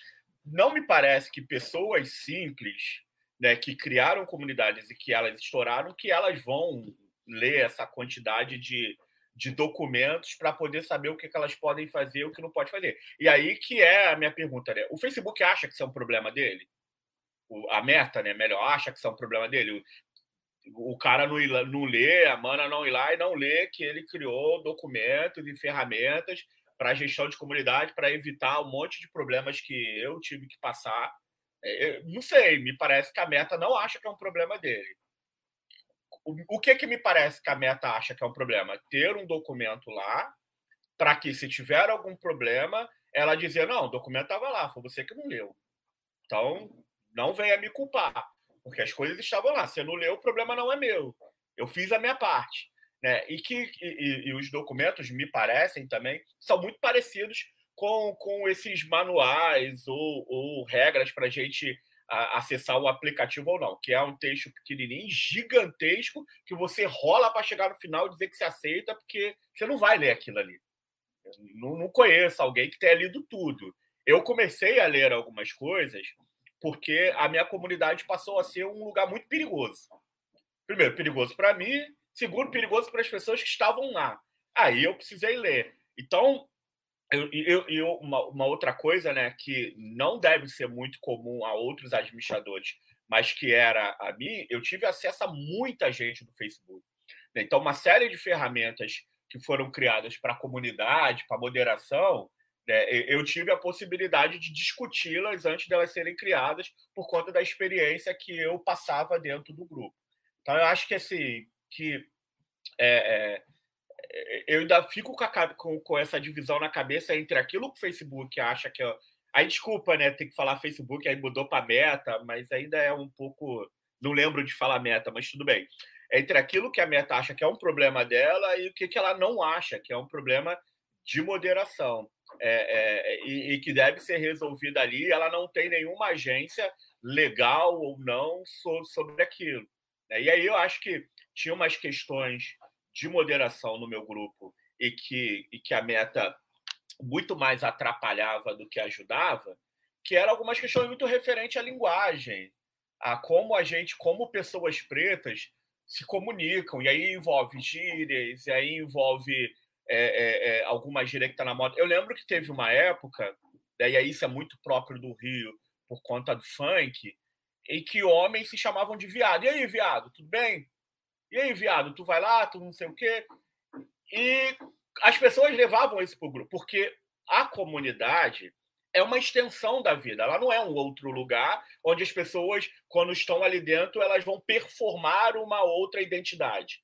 não me parece que pessoas simples, né, que criaram comunidades e que elas estouraram, que elas vão ler essa quantidade de, de documentos para poder saber o que, que elas podem fazer e o que não pode fazer. E aí que é a minha pergunta, né? O Facebook acha que isso é um problema dele? O, a meta, né? Melhor, acha que isso é um problema dele? O, o cara não, ir, não lê, a mana não ir lá e não lê que ele criou documentos e ferramentas para a gestão de comunidade, para evitar um monte de problemas que eu tive que passar. É, eu, não sei, me parece que a Meta não acha que é um problema dele. O, que que me parece que a Meta acha que é um problema? Ter um documento lá para que, se tiver algum problema, ela dizer, não, o documento estava lá, foi você que não leu. Então, não venha me culpar, porque as coisas estavam lá. Você não leu, o problema não é meu. Eu fiz a minha parte. Né? E que e, e os documentos, me parecem também, são muito parecidos com, com esses manuais ou, ou regras para a gente acessar o aplicativo ou não, que é um texto pequenininho, gigantesco, que você rola para chegar no final e dizer que você aceita, porque você não vai ler aquilo ali. não, não conheço alguém que tenha lido tudo. Eu comecei a ler algumas coisas porque a minha comunidade passou a ser um lugar muito perigoso. Primeiro, perigoso para mim, seguro perigoso para as pessoas que estavam lá. Aí eu precisei ler. Então, eu, eu, eu uma, uma, outra coisa né, que não deve ser muito comum a outros administradores, mas que era a mim, eu tive acesso a muita gente no Facebook. Então, uma série de ferramentas que foram criadas para a comunidade, para moderação, né, eu tive a possibilidade de discuti-las antes delas serem criadas, por conta da experiência que eu passava dentro do grupo. Então, eu acho que assim, que é, é, eu ainda fico com, a, com, com, essa divisão na cabeça entre aquilo que o Facebook acha que é. Aí, desculpa, né? Tem que falar Facebook, aí mudou para meta, mas ainda é um pouco. Não lembro de falar meta, mas tudo bem. Entre aquilo que a meta acha que é um problema dela e o que, que ela não acha que é um problema de moderação. É, é, e, e, que deve ser resolvida ali, ela não tem nenhuma agência legal ou não sobre aquilo. Né? E aí eu acho que tinha umas questões de moderação no meu grupo e que, e que a meta muito mais atrapalhava do que ajudava, que eram algumas questões muito referentes à linguagem. a como a gente, como pessoas pretas, se comunicam. E aí envolve gírias, e aí envolve é, é, é, alguma gíria que está na moda. Eu lembro que teve uma época, né, e aí isso é muito próprio do Rio, por conta do funk, em que homens se chamavam de viado. E aí, viado, tudo bem? E aí, viado, tu vai lá, tu não sei o quê. E as pessoas levavam isso para o grupo, porque a comunidade é uma extensão da vida, ela não é um outro lugar onde as pessoas, quando estão ali dentro, elas vão performar uma outra identidade.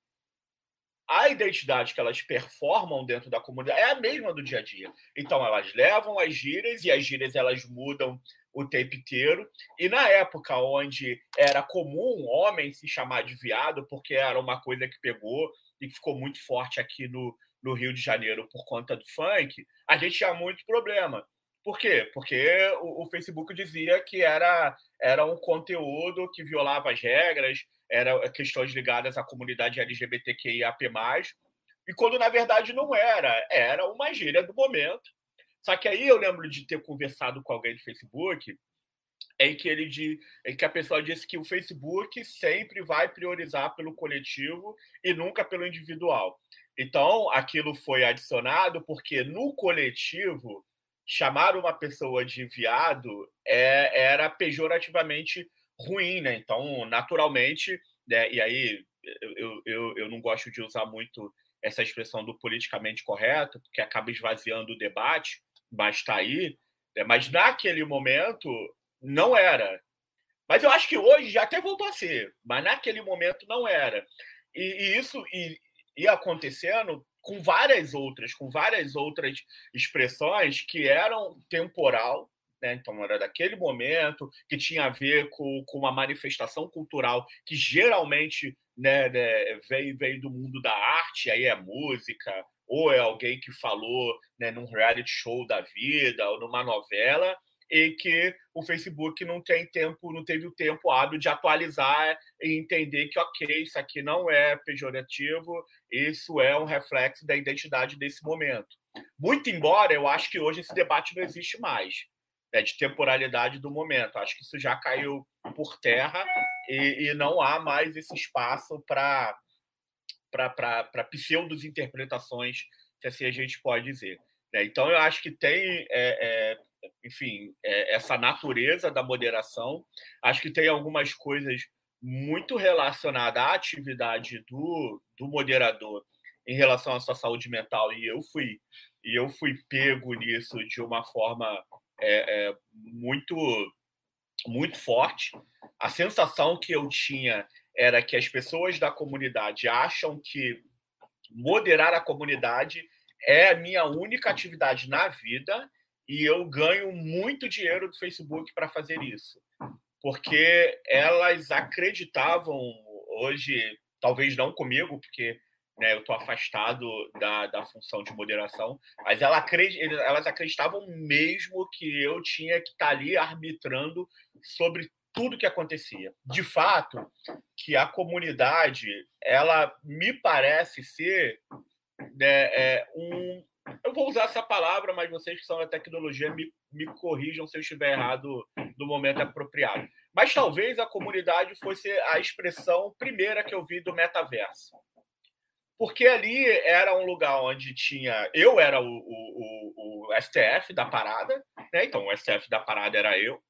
A identidade que elas performam dentro da comunidade é a mesma do dia a dia. Então, elas levam as gírias e as gírias elas mudam o tempo inteiro. E na época onde era comum homem se chamar de viado, porque era uma coisa que pegou e que ficou muito forte aqui no, no Rio de Janeiro por conta do funk, a gente tinha muito problema. Por quê? Porque o, o, Facebook dizia que era, era um conteúdo que violava as regras, era questões ligadas à comunidade LGBTQIAP+, e quando na verdade não era, era uma gíria do momento. Só que aí eu lembro de ter conversado com alguém do Facebook, em que ele de, em que a pessoa disse que o Facebook sempre vai priorizar pelo coletivo e nunca pelo individual. Então, aquilo foi adicionado porque no coletivo chamar uma pessoa de viado é, era pejorativamente ruim, né? Então, naturalmente, né? e aí eu, eu, eu não gosto de usar muito essa expressão do politicamente correto, porque acaba esvaziando o debate, mas está aí. Né? Mas naquele momento não era. Mas eu acho que hoje já até voltou a ser, mas naquele momento não era. E, e isso ia acontecendo com várias outras, com várias outras expressões que eram temporal, né? então era daquele momento, que tinha a ver com, com uma manifestação cultural que geralmente né, né, veio, veio do mundo da arte, aí é música, ou é alguém que falou né, num reality show da vida, ou numa novela, e que o Facebook não tem tempo, não teve o tempo hábil de atualizar e entender que ok, isso aqui não é pejorativo, isso é um reflexo da identidade desse momento. Muito embora eu acho que hoje esse debate não existe mais, né, de temporalidade do momento. Acho que isso já caiu por terra e, e não há mais esse espaço para para pseudos interpretações, se assim a gente pode dizer. Né. Então, eu acho que tem é, é, enfim, é, essa natureza da moderação. Acho que tem algumas coisas muito relacionadas à atividade do, do moderador em relação à sua saúde mental e eu fui e eu fui pego nisso de uma forma é, é, muito muito forte. A sensação que eu tinha era que as pessoas da comunidade acham que moderar a comunidade é a minha única atividade na vida e eu ganho muito dinheiro do Facebook para fazer isso, porque elas acreditavam hoje, talvez não comigo, porque né, eu estou afastado da, da função de moderação, mas ela, elas acreditavam mesmo que eu tinha que estar tá ali arbitrando sobre tudo que acontecia. De fato, que a comunidade, ela me parece ser né, é, um, eu vou usar essa palavra, mas vocês que são da tecnologia me, me corrijam se eu estiver errado no momento apropriado. Mas talvez a comunidade fosse a expressão primeira que eu vi do metaverso. Porque ali era um lugar onde tinha. Eu era o, o, o, o STF da parada, né? então o STF da parada era eu.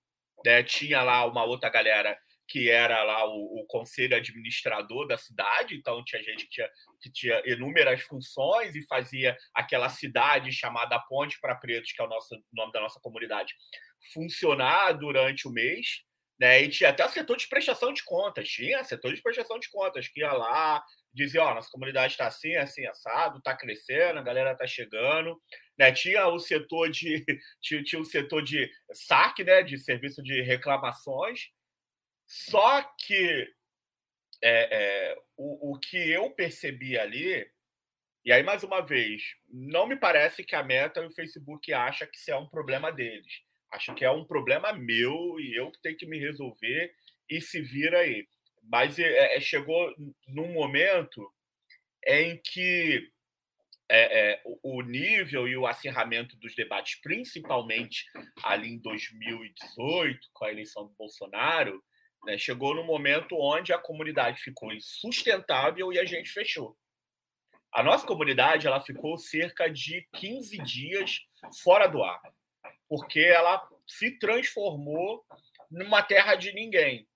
Né? Tinha lá uma outra galera que era lá o, o, conselho administrador da cidade, então tinha gente que tinha, que tinha inúmeras funções e fazia aquela cidade chamada Ponte para Pretos, que é o nosso, nome da nossa comunidade, funcionar durante o mês. Né? E tinha até o setor de prestação de contas, tinha setor de prestação de contas, que ia lá, dizia, ó, nossa comunidade está assim, assim, assado, está crescendo, a galera está chegando. Né? Tinha o setor de tinha, tinha o setor de saque, né? de serviço de reclamações, só que é, é, o, o que eu percebi ali, e aí, mais uma vez, não me parece que a Meta e o Facebook acham que isso é um problema deles. Acho que é um problema meu e eu que tenho que me resolver e se vira aí. Mas é, é chegou num momento em que é, é, o nível e o acirramento dos debates, principalmente ali em 2018, com a eleição do Bolsonaro, Né? Chegou no momento onde a comunidade ficou insustentável e a gente fechou. A nossa comunidade ela ficou cerca de 15 dias fora do ar, porque ela se transformou numa terra de ninguém.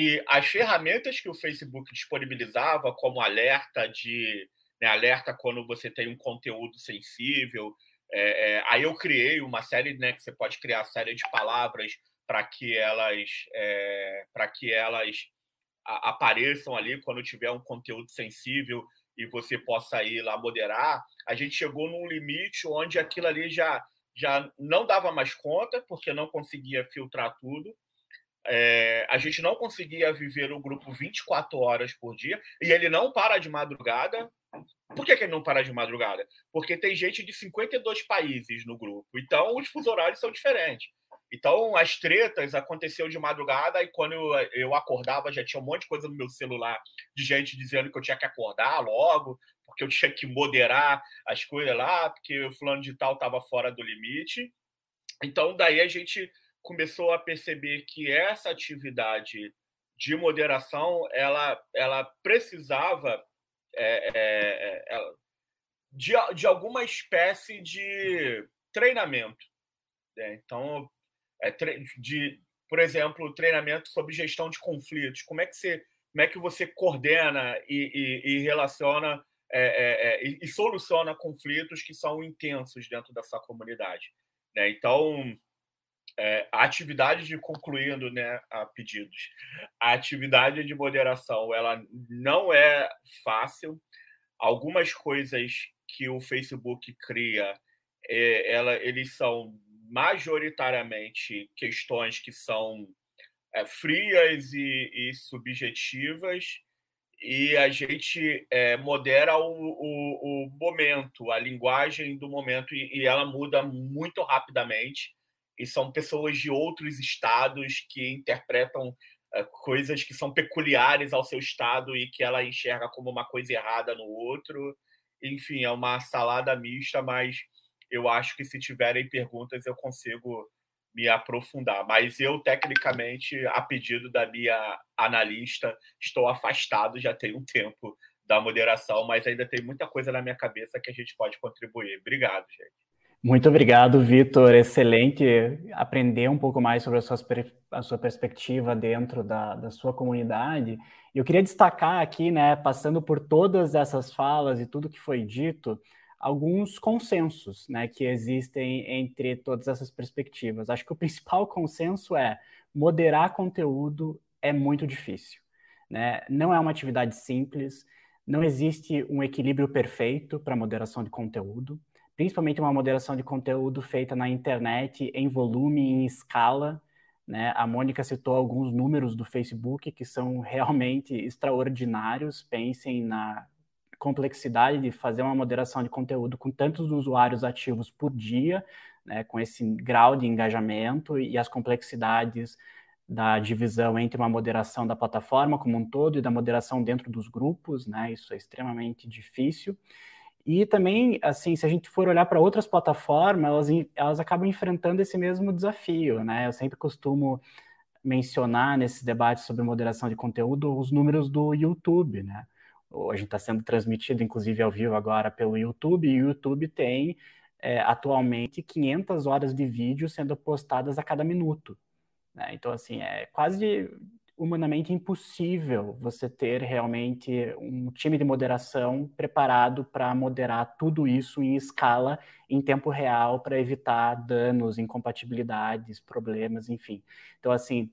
E as ferramentas que o Facebook disponibilizava, como alerta de né, alerta quando você tem um conteúdo sensível, é, é, aí eu criei uma série, né, que você pode criar série de palavras para que elas é, para que elas a, apareçam ali quando tiver um conteúdo sensível e você possa ir lá moderar. A gente chegou num limite onde aquilo ali já já não dava mais conta porque não conseguia filtrar tudo. É, a gente não conseguia viver o grupo 24 horas por dia e ele não para de madrugada. Por que, que ele não para de madrugada? Porque tem gente de 52 países no grupo. Então, os fuso horários são diferentes. Então, as tretas aconteciam de madrugada e quando eu, eu acordava já tinha um monte de coisa no meu celular de gente dizendo que eu tinha que acordar logo, porque eu tinha que moderar as coisas lá, porque o fulano de tal estava fora do limite. Então, daí a gente começou a perceber que essa atividade de moderação ela, ela precisava é, é, é, de, de alguma espécie de treinamento. Né? Então, é, de, por exemplo, treinamento sobre gestão de conflitos. Como é que você, como é que você coordena e, e, e relaciona é, e, e, soluciona conflitos que são intensos dentro da sua comunidade? Né? Então, é, a atividade de concluindo né, a pedidos, a atividade de moderação, ela não é fácil. Algumas coisas que o Facebook cria, é, ela, eles são majoritariamente questões que são é, frias e, e, subjetivas, e a gente é, modera o, o, o, momento, a linguagem do momento, e, e, ela muda muito rapidamente. E são pessoas de outros estados que interpretam é, coisas que são peculiares ao seu estado e que ela enxerga como uma coisa errada no outro. Enfim, é uma salada mista, mas eu acho que se tiverem perguntas eu consigo me aprofundar. Mas eu, tecnicamente, a pedido da minha analista, estou afastado já tem um tempo da moderação, mas ainda tem muita coisa na minha cabeça que a gente pode contribuir. Obrigado, gente. Muito obrigado, Vitor. Excelente aprender um pouco mais sobre a sua, a sua perspectiva dentro da, da sua comunidade. Eu queria destacar aqui, né, passando por todas essas falas e tudo que foi dito, alguns consensos né, que existem entre todas essas perspectivas. Acho que o principal consenso é moderar conteúdo é muito difícil. Né? Não é uma atividade simples, não existe um equilíbrio perfeito para moderação de conteúdo, principalmente uma moderação de conteúdo feita na internet em volume em escala. Né? A Mônica citou alguns números do Facebook que são realmente extraordinários. Pensem na complexidade de fazer uma moderação de conteúdo com tantos usuários ativos por dia, né, com esse grau de engajamento e as complexidades da divisão entre uma moderação da plataforma como um todo e da moderação dentro dos grupos, né, isso é extremamente difícil. E também, assim, se a gente for olhar para outras plataformas, elas, elas acabam enfrentando esse mesmo desafio, né? Eu sempre costumo mencionar nesses debates sobre moderação de conteúdo os números do YouTube, né? a gente está sendo transmitido, inclusive, ao vivo agora pelo YouTube, e o YouTube tem é, atualmente 500 horas de vídeo sendo postadas a cada minuto. Né? Então, assim, é quase humanamente impossível você ter realmente um time de moderação preparado para moderar tudo isso em escala, em tempo real, para evitar danos, incompatibilidades, problemas, enfim. Então, assim,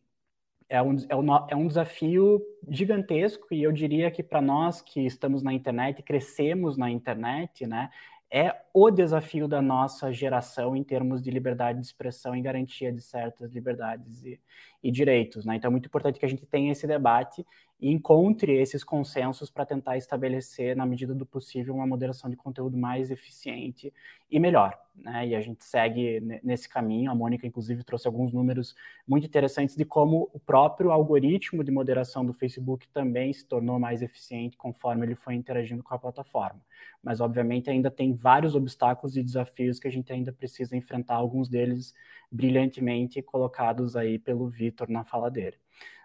é um, é, um, é um desafio gigantesco e eu diria que para nós que estamos na internet, crescemos na internet, né, é o desafio da nossa geração em termos de liberdade de expressão e garantia de certas liberdades e, e direitos. Né? Então é muito importante que a gente tenha esse debate e encontre esses consensos para tentar estabelecer, na medida do possível, uma moderação de conteúdo mais eficiente e melhor. Né? E a gente segue nesse caminho. A Mônica, inclusive, trouxe alguns números muito interessantes de como o próprio algoritmo de moderação do Facebook também se tornou mais eficiente conforme ele foi interagindo com a plataforma. Mas, obviamente, ainda tem vários obstáculos e desafios que a gente ainda precisa enfrentar, alguns deles brilhantemente colocados aí pelo Vitor na fala dele.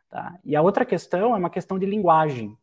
Tá? E a outra questão é uma questão de linguagem,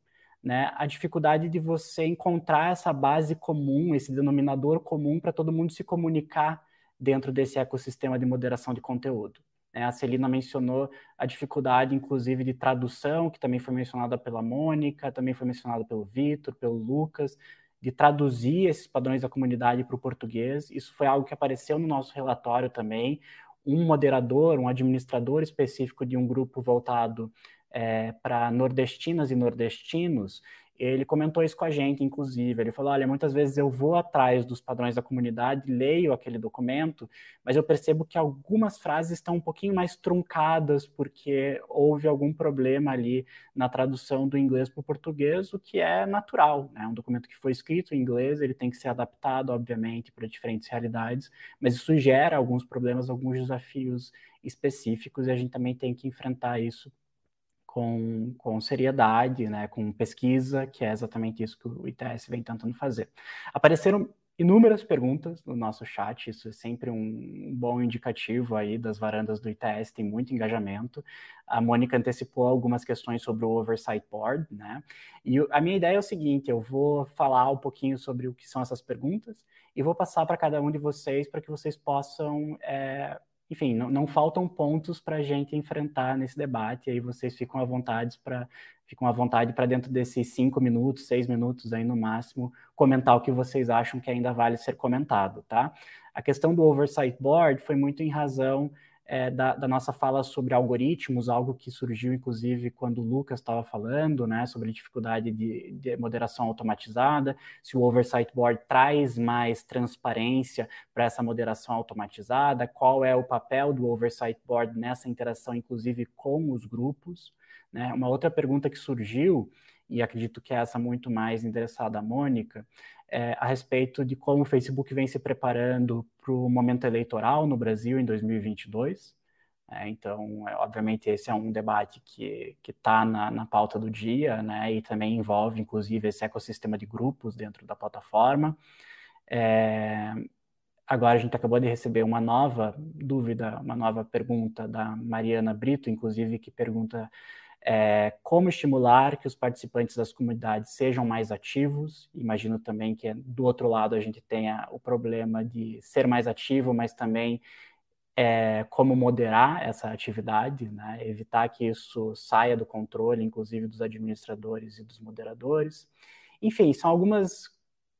né? A dificuldade de você encontrar essa base comum, esse denominador comum para todo mundo se comunicar dentro desse ecossistema de moderação de conteúdo. Né? A Celina mencionou a dificuldade, inclusive, de tradução, que também foi mencionada pela Mônica, também foi mencionada pelo Vitor, pelo Lucas, de traduzir esses padrões da comunidade para o português. Isso foi algo que apareceu no nosso relatório também. Um moderador, um administrador específico de um grupo voltado é, para nordestinas e nordestinos, ele comentou isso com a gente, inclusive. Ele falou: olha, muitas vezes eu vou atrás dos padrões da comunidade, leio aquele documento, mas eu percebo que algumas frases estão um pouquinho mais truncadas, porque houve algum problema ali na tradução do inglês para o português, o que é natural. Né? Um documento que foi escrito em inglês, ele tem que ser adaptado, obviamente, para diferentes realidades, mas isso gera alguns problemas, alguns desafios específicos, e a gente também tem que enfrentar isso com, com seriedade, né, com pesquisa, que é exatamente isso que o ITS vem tentando fazer. Apareceram inúmeras perguntas no nosso chat, isso é sempre um bom indicativo aí das varandas do ITS, tem muito engajamento. A Mônica antecipou algumas questões sobre o Oversight Board, né? E a minha ideia é o seguinte, eu vou falar um pouquinho sobre o que são essas perguntas e vou passar para cada um de vocês para que vocês possam é, enfim, não, não faltam pontos para a gente enfrentar nesse debate. Aí vocês ficam à vontade para ficam à vontade para dentro desses cinco minutos, seis minutos aí no máximo, comentar o que vocês acham que ainda vale ser comentado, tá? A questão do oversight board foi muito em razão é, da, da, nossa fala sobre algoritmos, algo que surgiu inclusive quando o Lucas estava falando, né, sobre a dificuldade de, de, moderação automatizada, se o Oversight Board traz mais transparência para essa moderação automatizada, qual é o papel do Oversight Board nessa interação, inclusive com os grupos. Né? Uma outra pergunta que surgiu, e acredito que é essa muito mais interessada a Mônica, é, a respeito de como o Facebook vem se preparando para o momento eleitoral no Brasil em 2022. É, então, é, obviamente, esse é um debate que está na, na pauta do dia, né, e também envolve, inclusive, esse ecossistema de grupos dentro da plataforma. É, agora a gente acabou de receber uma nova dúvida, uma nova pergunta da Mariana Brito, inclusive, que pergunta é, como estimular que os participantes das comunidades sejam mais ativos. Imagino também que do outro lado a gente tenha o problema de ser mais ativo, mas também é, como moderar essa atividade, né? evitar que isso saia do controle, inclusive dos administradores e dos moderadores. Enfim, são algumas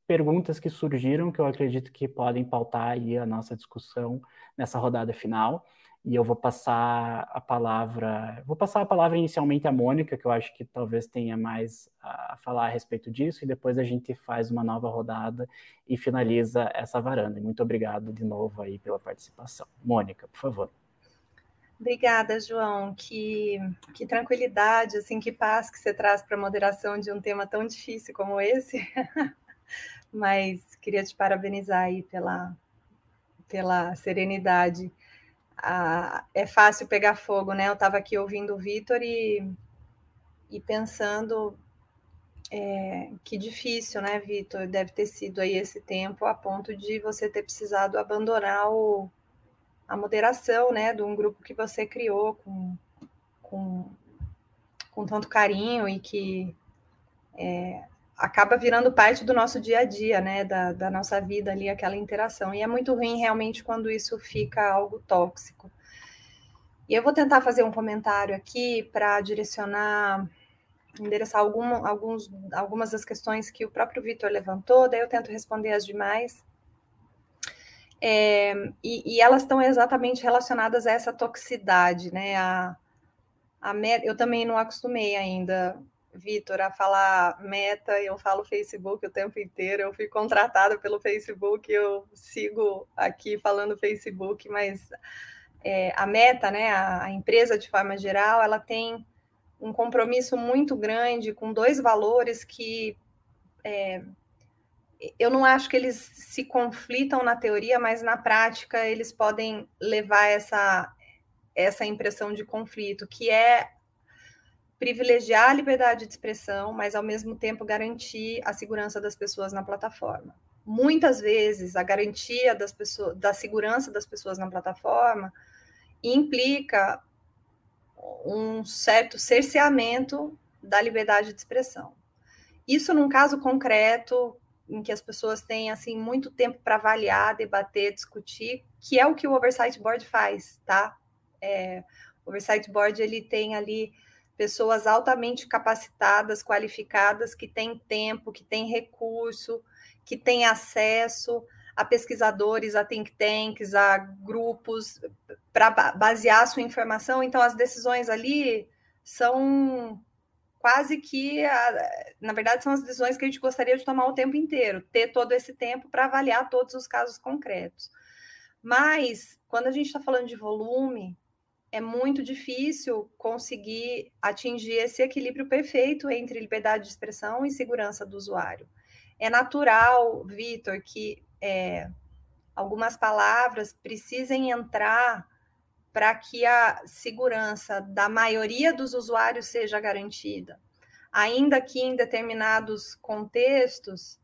perguntas que surgiram que eu acredito que podem pautar aí a nossa discussão nessa rodada final e eu vou passar a palavra, vou passar a palavra inicialmente à Mônica, que eu acho que talvez tenha mais a falar a respeito disso, e depois a gente faz uma nova rodada e finaliza essa varanda. muito obrigado de novo aí pela participação. Mônica, por favor. Obrigada, João. Que, que tranquilidade, assim, que paz que você traz para a moderação de um tema tão difícil como esse. Mas queria te parabenizar aí pela, pela serenidade a, é fácil pegar fogo, né? Eu estava aqui ouvindo o Vitor e, e pensando é, que difícil, né, Vitor? Deve ter sido aí esse tempo a ponto de você ter precisado abandonar o, a moderação, né, de um grupo que você criou com, com, com tanto carinho e que é, acaba virando parte do nosso dia a dia, né, da, da, nossa vida ali, aquela interação. E é muito ruim realmente quando isso fica algo tóxico. E eu vou tentar fazer um comentário aqui para direcionar, endereçar alguma, alguns, algumas das questões que o próprio Vitor levantou, daí eu tento responder as demais. É, e, e, elas estão exatamente relacionadas a essa toxicidade, né? A, a, eu também não acostumei ainda Vitor, a falar meta, eu falo Facebook o tempo inteiro. Eu fui contratada pelo Facebook, eu sigo aqui falando Facebook, mas é, a meta, né, a, a, empresa de forma geral, ela tem um compromisso muito grande com dois valores que é, eu não acho que eles se conflitam na teoria, mas na prática eles podem levar essa, essa impressão de conflito, que é privilegiar a liberdade de expressão, mas ao mesmo tempo garantir a segurança das pessoas na plataforma. Muitas vezes a garantia das pessoas, da segurança das pessoas na plataforma implica um certo cerceamento da liberdade de expressão. Isso num caso concreto, em que as pessoas têm assim muito tempo para avaliar, debater, discutir, que é o que o Oversight Board faz, tá? É, o Oversight Board ele tem ali pessoas altamente capacitadas, qualificadas, que têm tempo, que têm recurso, que têm acesso a pesquisadores, a think tanks, a grupos para basear sua informação. Então, as decisões ali são quase que, na verdade, são as decisões que a gente gostaria de tomar o tempo inteiro, ter todo esse tempo para avaliar todos os casos concretos. Mas, quando a gente está falando de volume, é muito difícil conseguir atingir esse equilíbrio perfeito entre liberdade de expressão e segurança do usuário. É natural, Vitor, que é, algumas palavras precisem entrar para que a segurança da maioria dos usuários seja garantida. Ainda que em determinados contextos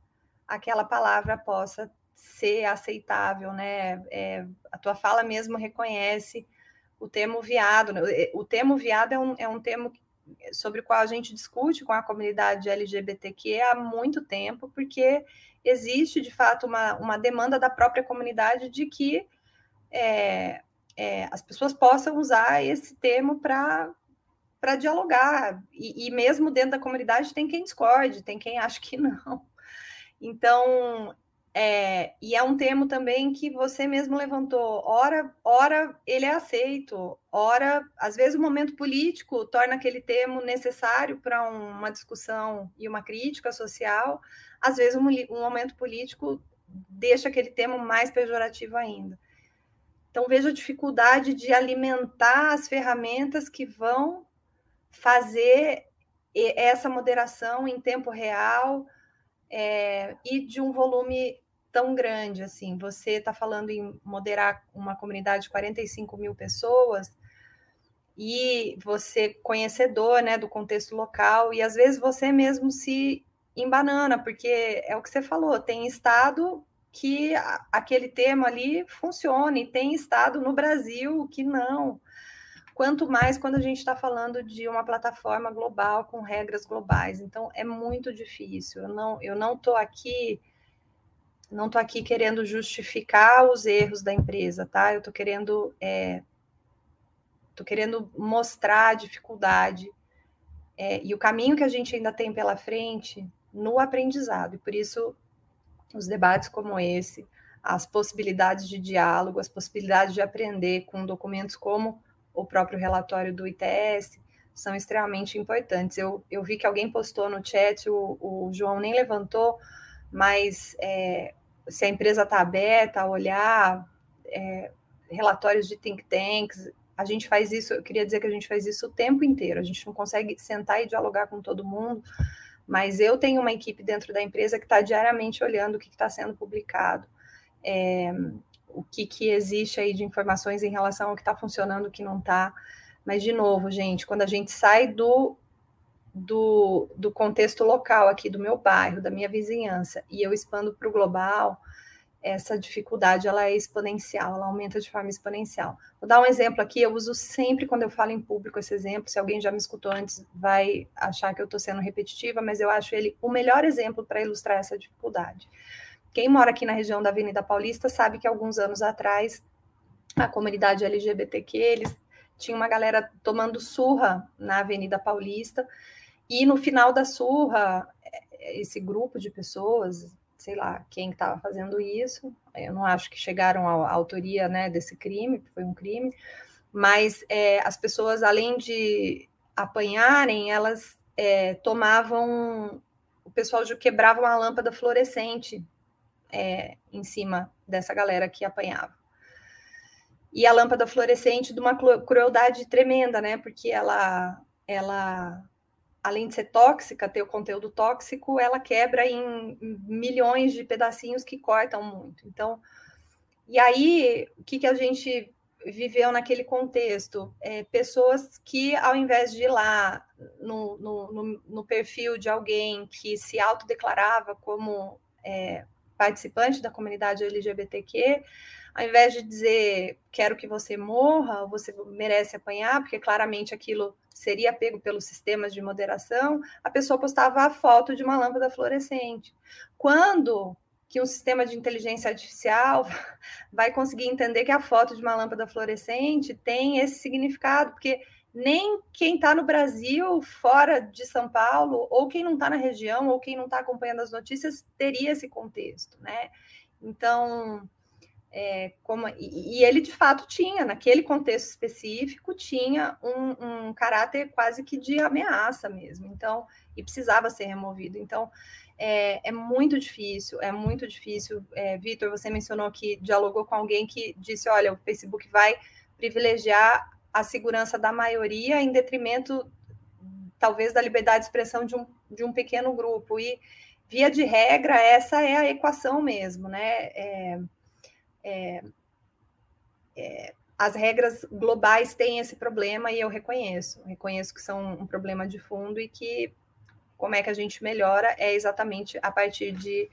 aquela palavra possa ser aceitável, né? É, a tua fala mesmo reconhece o termo viado. Né? O termo viado é um, é um termo sobre o qual a gente discute com a comunidade LGBTQ há muito tempo, porque existe de fato uma, uma demanda da própria comunidade de que é, é, as pessoas possam usar esse termo para para dialogar e, e, mesmo dentro da comunidade tem quem discorde, tem quem acha que não. Então, é, e é um termo também que você mesmo levantou. Ora, ora ele é aceito, ora, às vezes o momento político torna aquele termo necessário para uma discussão e uma crítica social. Às vezes um, um momento político deixa aquele termo mais pejorativo ainda. Então, vejo a dificuldade de alimentar as ferramentas que vão fazer essa moderação em tempo real é, e de um volume tão grande assim. Você está falando em moderar uma comunidade de 45 mil pessoas e você conhecedor né, do contexto local, e às vezes você mesmo se embanana, porque é o que você falou, tem estado que aquele tema ali funcione. E tem estado no Brasil que não. Quanto mais quando a gente está falando de uma plataforma global com regras globais. Então é muito difícil. Eu não eu não estou aqui não estou aqui querendo justificar os erros da empresa, tá? Eu estou querendo é, querendo mostrar a dificuldade é, e o caminho que a gente ainda tem pela frente no aprendizado. E por isso os debates como esse, as possibilidades de diálogo, as possibilidades de aprender com documentos como o próprio relatório do ITS são extremamente importantes. Eu, eu vi que alguém postou no chat, o, o João nem levantou, mas é, se a empresa está aberta a olhar é, relatórios de think tanks, a gente faz isso, eu queria dizer que a gente faz isso o tempo inteiro, a gente não consegue sentar e dialogar com todo mundo, mas eu tenho uma equipe dentro da empresa que está diariamente olhando o que está sendo publicado, é, o que, que existe aí de informações em relação ao que está funcionando, o que não está. Mas, de novo, gente, quando a gente sai do, do, do contexto local aqui, do meu bairro, da minha vizinhança, e eu expando para o global, essa dificuldade ela é exponencial, ela aumenta de forma exponencial. Vou dar um exemplo aqui, eu uso sempre quando eu falo em público esse exemplo, se alguém já me escutou antes vai achar que eu estou sendo repetitiva, mas eu acho ele o melhor exemplo para ilustrar essa dificuldade. Quem mora aqui na região da Avenida Paulista sabe que alguns anos atrás a comunidade LGBTQ, eles tinham uma galera tomando surra na Avenida Paulista, e no final da surra, esse grupo de pessoas, sei lá quem estava fazendo isso. Eu não acho que chegaram à autoria né, desse crime, foi um crime, mas é, as pessoas, além de apanharem, elas é, tomavam. O pessoal quebrava uma lâmpada fluorescente é, em cima dessa galera que apanhava. E a lâmpada fluorescente de uma crueldade tremenda, né? Porque ela, ela além de ser tóxica, ter o conteúdo tóxico, ela quebra em milhões de pedacinhos que cortam muito. Então, e aí, o que, que a gente viveu naquele contexto? É, pessoas que, ao invés de ir lá no, no, no, no perfil de alguém que se autodeclarava como é, participante da comunidade LGBTQ, ao invés de dizer quero que você morra, você merece apanhar, porque claramente aquilo seria pego pelos sistemas de moderação, a pessoa postava a foto de uma lâmpada fluorescente. Quando que um sistema de inteligência artificial vai conseguir entender que a foto de uma lâmpada fluorescente tem esse significado, porque nem quem está no Brasil, fora de São Paulo, ou quem não está na região, ou quem não está acompanhando as notícias, teria esse contexto, né? Então, é, como, e, e, ele de fato tinha, naquele contexto específico, tinha um, um, caráter quase que de ameaça mesmo, então, e precisava ser removido. Então, é, é muito difícil, é muito difícil. É, Vitor, você mencionou que dialogou com alguém que disse: olha, o Facebook vai privilegiar a segurança da maioria em detrimento, talvez, da liberdade de expressão de um, de um pequeno grupo. E, via de regra, essa é a equação mesmo, né? É, é, as regras globais têm esse problema e eu reconheço, reconheço que são um problema de fundo e que como é que a gente melhora é exatamente a partir de,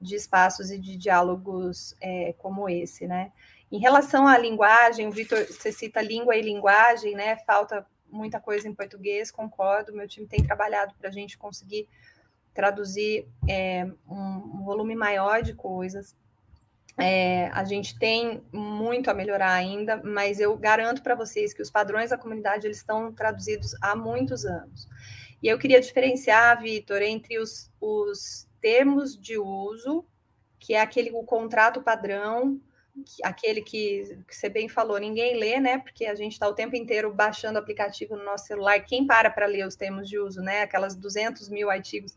de espaços e de diálogos é, como esse, né? Em relação à linguagem, Vitor, você cita língua e linguagem, né? Falta muita coisa em português, concordo. Meu time tem trabalhado para a gente conseguir traduzir é, um, um, volume maior de coisas. É, a gente tem muito a melhorar ainda, mas eu garanto para vocês que os padrões da comunidade eles estão traduzidos há muitos anos. E eu queria diferenciar, Vitor, entre os, os termos de uso, que é aquele o contrato padrão, aquele que, que, você bem falou, ninguém lê, né? Porque a gente está o tempo inteiro baixando o aplicativo no nosso celular. Quem para para ler os termos de uso, né? Aquelas 200 mil artigos.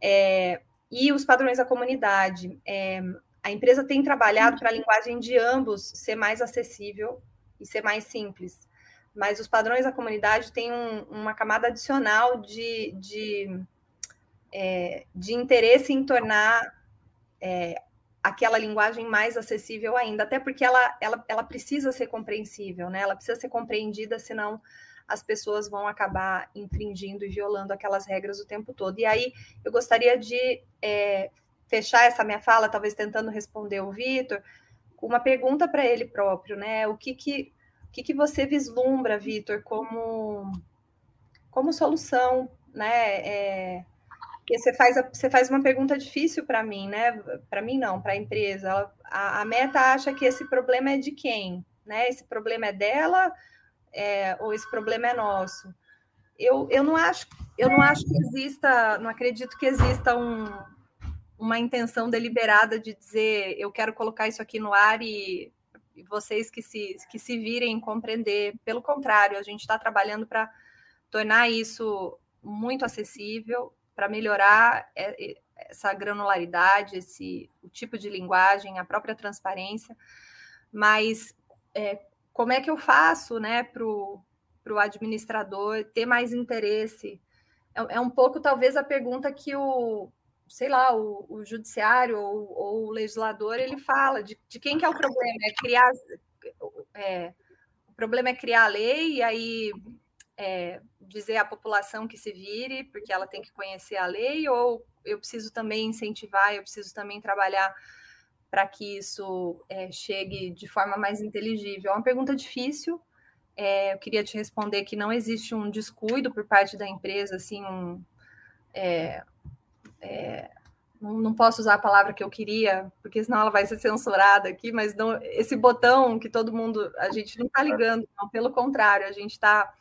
É, e os padrões da comunidade. É, a empresa tem trabalhado para a linguagem de ambos ser mais acessível e ser mais simples. Mas os padrões da comunidade têm um, uma camada adicional de, de, é, de interesse em tornar é, aquela linguagem mais acessível ainda, até porque ela, ela, ela precisa ser compreensível, né? Ela precisa ser compreendida, senão as pessoas vão acabar infringindo e violando aquelas regras o tempo todo. E aí eu gostaria de é, fechar essa minha fala, talvez tentando responder o Vitor, uma pergunta para ele próprio, né? O que que, o que, que você vislumbra, Vitor, como, como solução, né? É, porque você faz, você faz uma pergunta difícil para mim, né? Para mim não, para a empresa. A, a, meta acha que esse problema é de quem? Né? Esse problema é dela é, ou esse problema é nosso? Eu, eu, não acho, eu não acho que exista, não acredito que exista um, uma intenção deliberada de dizer eu quero colocar isso aqui no ar e, vocês que se, que se virem compreender. Pelo contrário, a gente está trabalhando para tornar isso muito acessível, para melhorar essa granularidade, esse o tipo de linguagem, a própria transparência. Mas é, como é que eu faço né, para o administrador ter mais interesse? É, é, um pouco, talvez, a pergunta que o, sei lá, o, o judiciário ou, ou, o legislador ele fala de, de quem que é o problema? É criar. É, o problema é criar a lei e aí é, dizer à população que se vire, porque ela tem que conhecer a lei, ou eu preciso também incentivar, eu preciso também trabalhar para que isso é, chegue de forma mais inteligível? É uma pergunta difícil. É, eu queria te responder que não existe um descuido por parte da empresa, assim, um, é, é, não, posso usar a palavra que eu queria, porque senão ela vai ser censurada aqui, mas não, esse botão que todo mundo, a gente não está ligando, não, pelo contrário, a gente está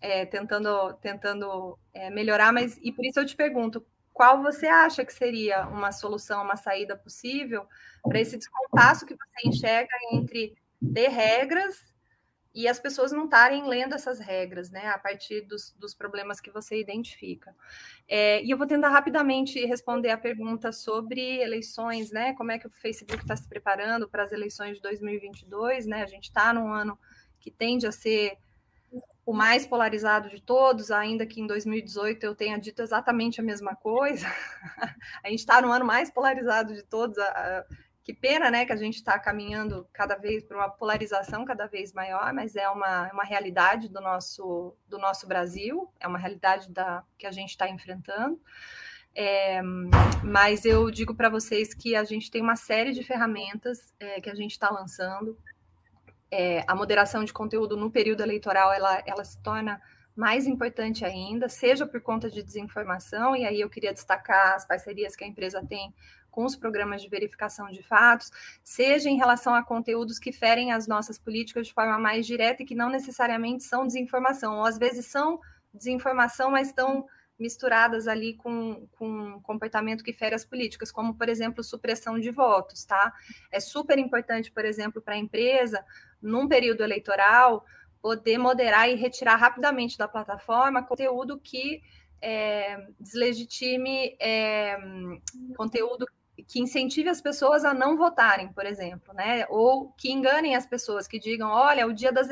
é, tentando, tentando é, melhorar, mas e por isso eu te pergunto, qual você acha que seria uma solução, uma saída possível para esse descompasso que você enxerga entre ter regras e as pessoas não estarem lendo essas regras, né, a partir dos, dos problemas que você identifica. É, e eu vou tentar rapidamente responder a pergunta sobre eleições, né, como é que o Facebook está se preparando para as eleições de 2022, né, a gente está num ano que tende a ser o mais polarizado de todos, ainda que em 2018 eu tenha dito exatamente a mesma coisa. a gente está no ano mais polarizado de todos. Que pena, né, que a gente está caminhando cada vez para uma polarização cada vez maior, mas é uma, uma realidade do nosso, do nosso Brasil, é uma realidade da, que a gente está enfrentando. É, mas eu digo para vocês que a gente tem uma série de ferramentas é, que a gente está lançando. É, a moderação de conteúdo no período eleitoral ela, ela se torna mais importante ainda, seja por conta de desinformação, e aí eu queria destacar as parcerias que a empresa tem com os programas de verificação de fatos, seja em relação a conteúdos que ferem as nossas políticas de forma mais direta e que não necessariamente são desinformação, ou às vezes são desinformação, mas estão misturadas ali com, com comportamento que fere as políticas, como, por exemplo, supressão de votos, tá? É super importante, por exemplo, para a empresa, num período eleitoral, poder moderar e retirar rapidamente da plataforma conteúdo que é, deslegitime é, conteúdo que incentive as pessoas a não votarem, por exemplo, né? Ou que enganem as pessoas, que digam, olha, o dia das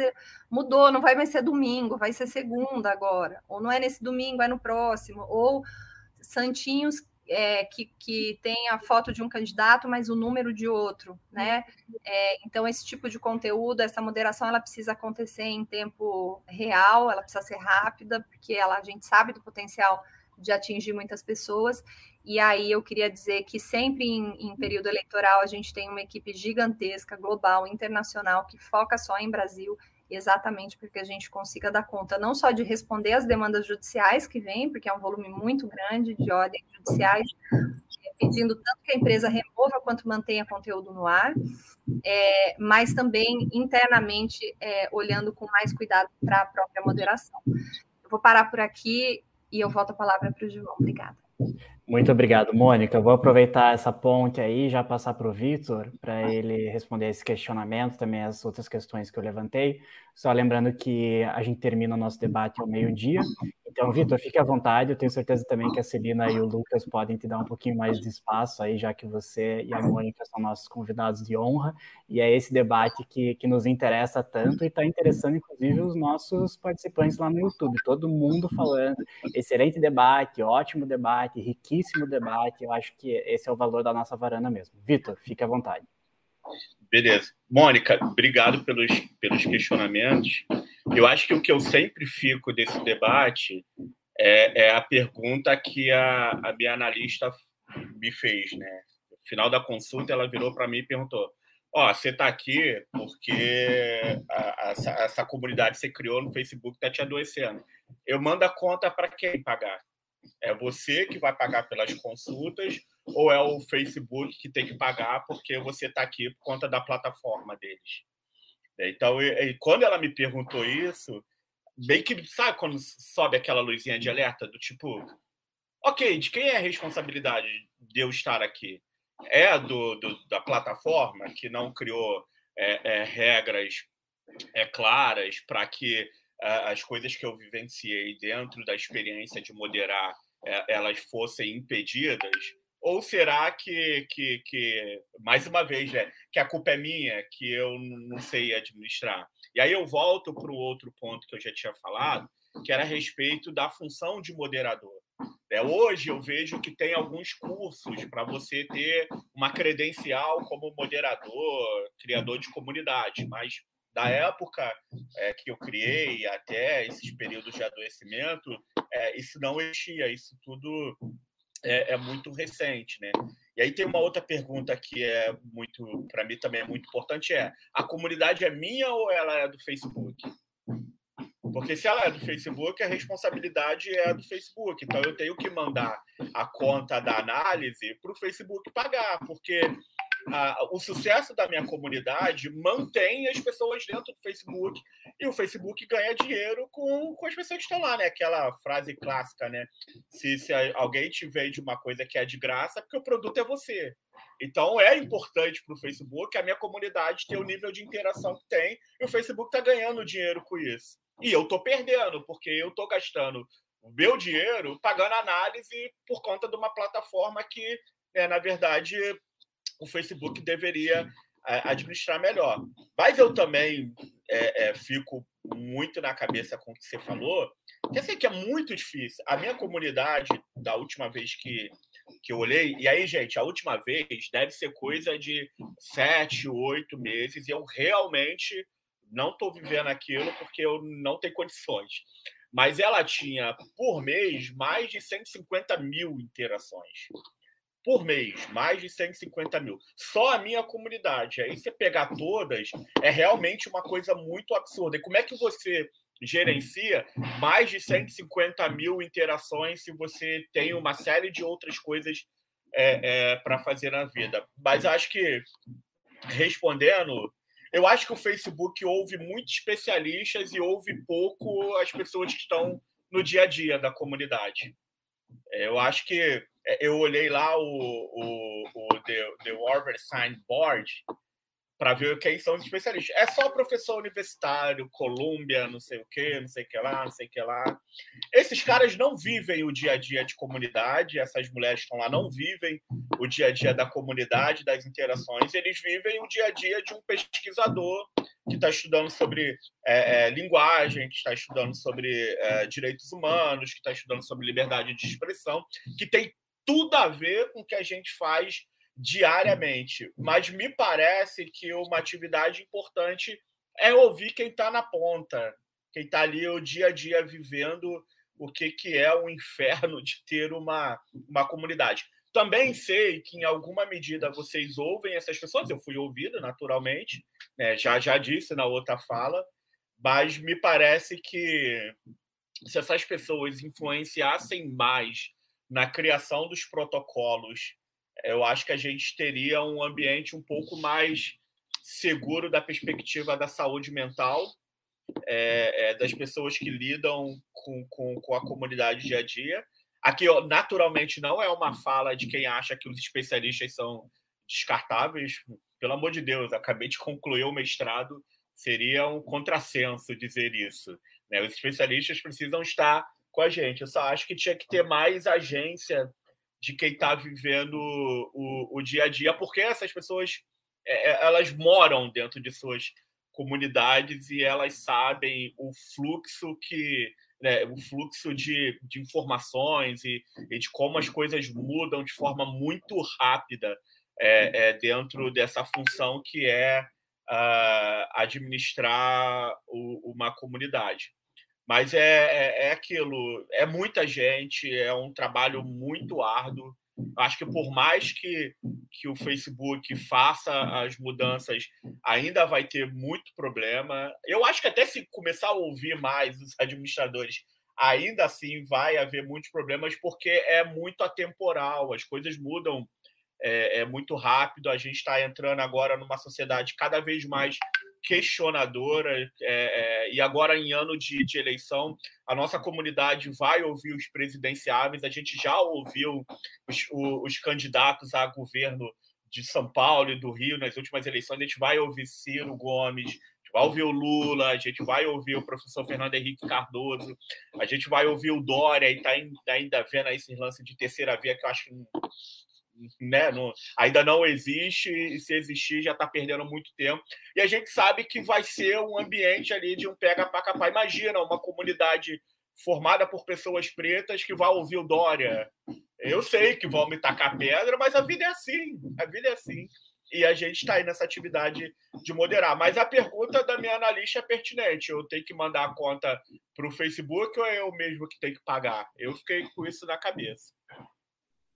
mudou, não vai mais ser domingo, vai ser segunda agora, ou não é nesse domingo, é no próximo, ou santinhos é, que, que tem a foto de um candidato, mas o número de outro, né? É, então, esse tipo de conteúdo, essa moderação, ela precisa acontecer em tempo real, ela precisa ser rápida, porque ela, a gente sabe do potencial de atingir muitas pessoas. E aí eu queria dizer que sempre em, em, período eleitoral a gente tem uma equipe gigantesca, global, internacional, que foca só em Brasil exatamente porque a gente consiga dar conta não só de responder às demandas judiciais que vêm, porque é um volume muito grande de ordens judiciais, pedindo tanto que a empresa remova quanto mantenha conteúdo no ar, é, mas também internamente é, olhando com mais cuidado para a própria moderação. Eu vou parar por aqui e eu volto a palavra para o João. Obrigada. Muito obrigado, Mônica. Vou aproveitar essa ponte aí e já passar para o Vitor, para ele responder esse questionamento, também as outras questões que eu levantei. Só lembrando que a gente termina o nosso debate ao meio-dia, então, Vitor, fique à vontade. Eu tenho certeza também que a Celina e o Lucas podem te dar um pouquinho mais de espaço aí, já que você e a Mônica são nossos convidados de honra. E é esse debate que, que nos interessa tanto e está interessando, inclusive, os nossos participantes lá no YouTube. Todo mundo falando. Excelente debate, ótimo debate, riquíssimo debate. Eu acho que esse é o valor da nossa varanda mesmo. Vitor, fique à vontade. Beleza. Mônica, obrigado pelos, pelos questionamentos. Eu acho que o que eu sempre fico desse debate é, é a pergunta que a, a minha analista me fez, né? No final da consulta, ela virou para mim e perguntou: Ó, oh, você está aqui porque a, a, essa, essa, comunidade que você criou no Facebook está te adoecendo. Eu mando a conta para quem pagar? É você que vai pagar pelas consultas ou é o Facebook que tem que pagar porque você está aqui por conta da plataforma deles? Então, e, e quando ela me perguntou isso, bem que, sabe quando sobe aquela luzinha de alerta do tipo, ok, de quem é a responsabilidade de eu estar aqui? É do, do da plataforma que não criou é, é, regras é, claras para que é, as coisas que eu vivenciei dentro da experiência de moderar é, elas fossem impedidas? Ou será que, que, que, mais uma vez, né, que a culpa é minha, que eu não sei administrar? E aí eu volto para o outro ponto que eu já tinha falado, que era a respeito da função de moderador. É, hoje eu vejo que tem alguns cursos para você ter uma credencial como moderador, criador de comunidade, mas da época é, que eu criei até esses períodos de adoecimento, é, isso não existia, isso tudo é, é, muito recente, né? E aí tem uma outra pergunta que é muito, para mim também é muito importante, é a comunidade é minha ou ela é do Facebook? Porque se ela é do Facebook, a responsabilidade é do Facebook. Então eu tenho que mandar a conta da análise para o Facebook pagar, porque o sucesso da minha comunidade mantém as pessoas dentro do Facebook e o Facebook ganha dinheiro com, com as pessoas que estão lá, né? Aquela frase clássica, né? Se, se alguém te vende uma coisa que é de graça, é porque o produto é você. Então é importante para o Facebook a minha comunidade ter o nível de interação que tem e o Facebook está ganhando dinheiro com isso. E eu estou perdendo, porque eu estou gastando o meu dinheiro pagando análise por conta de uma plataforma que, é, na verdade, o Facebook deveria é, administrar melhor. Mas eu também é, é, fico muito na cabeça com o que você falou, que eu sei que é muito difícil. A minha comunidade, da última vez que, que eu olhei, e aí, gente, a última vez deve ser coisa de sete, oito meses, e eu realmente não estou vivendo aquilo porque eu não tenho condições. mas ela tinha por mês mais de 150 mil interações. Por mês, mais de 150 mil. Só a minha comunidade. Aí você pegar todas, é realmente uma coisa muito absurda. E como é que você gerencia mais de 150 mil interações se você tem uma série de outras coisas é, é, para fazer na vida? Mas acho que, respondendo, eu acho que o Facebook ouve muitos especialistas e ouve pouco as pessoas que estão no dia a dia da comunidade. É, eu acho que é, eu olhei lá o, o, o The, The Warver Sign Board para ver quem são os especialistas. É só professor universitário, Colômbia, não sei o que, não sei o que lá, não sei o que lá. Esses caras não vivem o dia a dia de comunidade, essas mulheres que estão lá não vivem o dia a dia da comunidade, das interações, eles vivem o dia a dia de um pesquisador que está estudando sobre é, é, linguagem, que está estudando sobre é, direitos humanos, que está estudando sobre liberdade de expressão, que tem tudo a ver com o que a gente faz diariamente. Mas me parece que uma atividade importante é ouvir quem está na ponta, quem está ali o dia a dia vivendo o que, que é o inferno de ter uma, uma comunidade. Também sei que, em alguma medida, vocês ouvem essas pessoas, eu fui ouvido, naturalmente, né? já, já disse na outra fala, mas me parece que se essas pessoas influenciassem mais na criação dos protocolos eu acho que a gente teria um ambiente um pouco mais seguro da perspectiva da saúde mental é, é, das pessoas que lidam com, com, com, a comunidade dia a dia. Aqui, naturalmente, não é uma fala de quem acha que os especialistas são descartáveis. Pelo amor de Deus, acabei de concluir o mestrado, seria um contrassenso dizer isso. Né? Os especialistas precisam estar com a gente. Eu só acho que tinha que ter mais agência de quem está vivendo o, o dia a dia, porque essas pessoas é, é, elas moram dentro de suas comunidades e elas sabem o fluxo que né, o fluxo de, de informações e, e, de como as coisas mudam de forma muito rápida é, é, dentro dessa função que é uh, administrar o, uma comunidade. Mas é, é, é, aquilo, é muita gente, é um trabalho muito árduo. Acho que por mais que, que o Facebook faça as mudanças, ainda vai ter muito problema. Eu acho que até se começar a ouvir mais os administradores, ainda assim vai haver muitos problemas, porque é muito atemporal, as coisas mudam é, é muito rápido. A gente está entrando agora numa sociedade cada vez mais questionadora, é, é, e agora em ano de, de, eleição, a nossa comunidade vai ouvir os presidenciáveis, a gente já ouviu os, os, candidatos a governo de São Paulo e do Rio nas últimas eleições, a gente vai ouvir Ciro Gomes, vai ouvir o Lula, a gente vai ouvir o professor Fernando Henrique Cardoso, a gente vai ouvir o Dória e está ainda vendo esse lance de terceira via, que eu acho que né, não, ainda não existe, e se existir já está perdendo muito tempo. E a gente sabe que vai ser um ambiente ali de um pega para capar. Imagina uma comunidade formada por pessoas pretas que vai ouvir o Dória. Eu sei que vão me tacar pedra, mas a vida é assim, a vida é assim. E a gente está aí nessa atividade de moderar. Mas a pergunta da minha analista é pertinente. Eu tenho que mandar a conta para o Facebook ou é eu mesmo que tenho que pagar? Eu fiquei com isso na cabeça.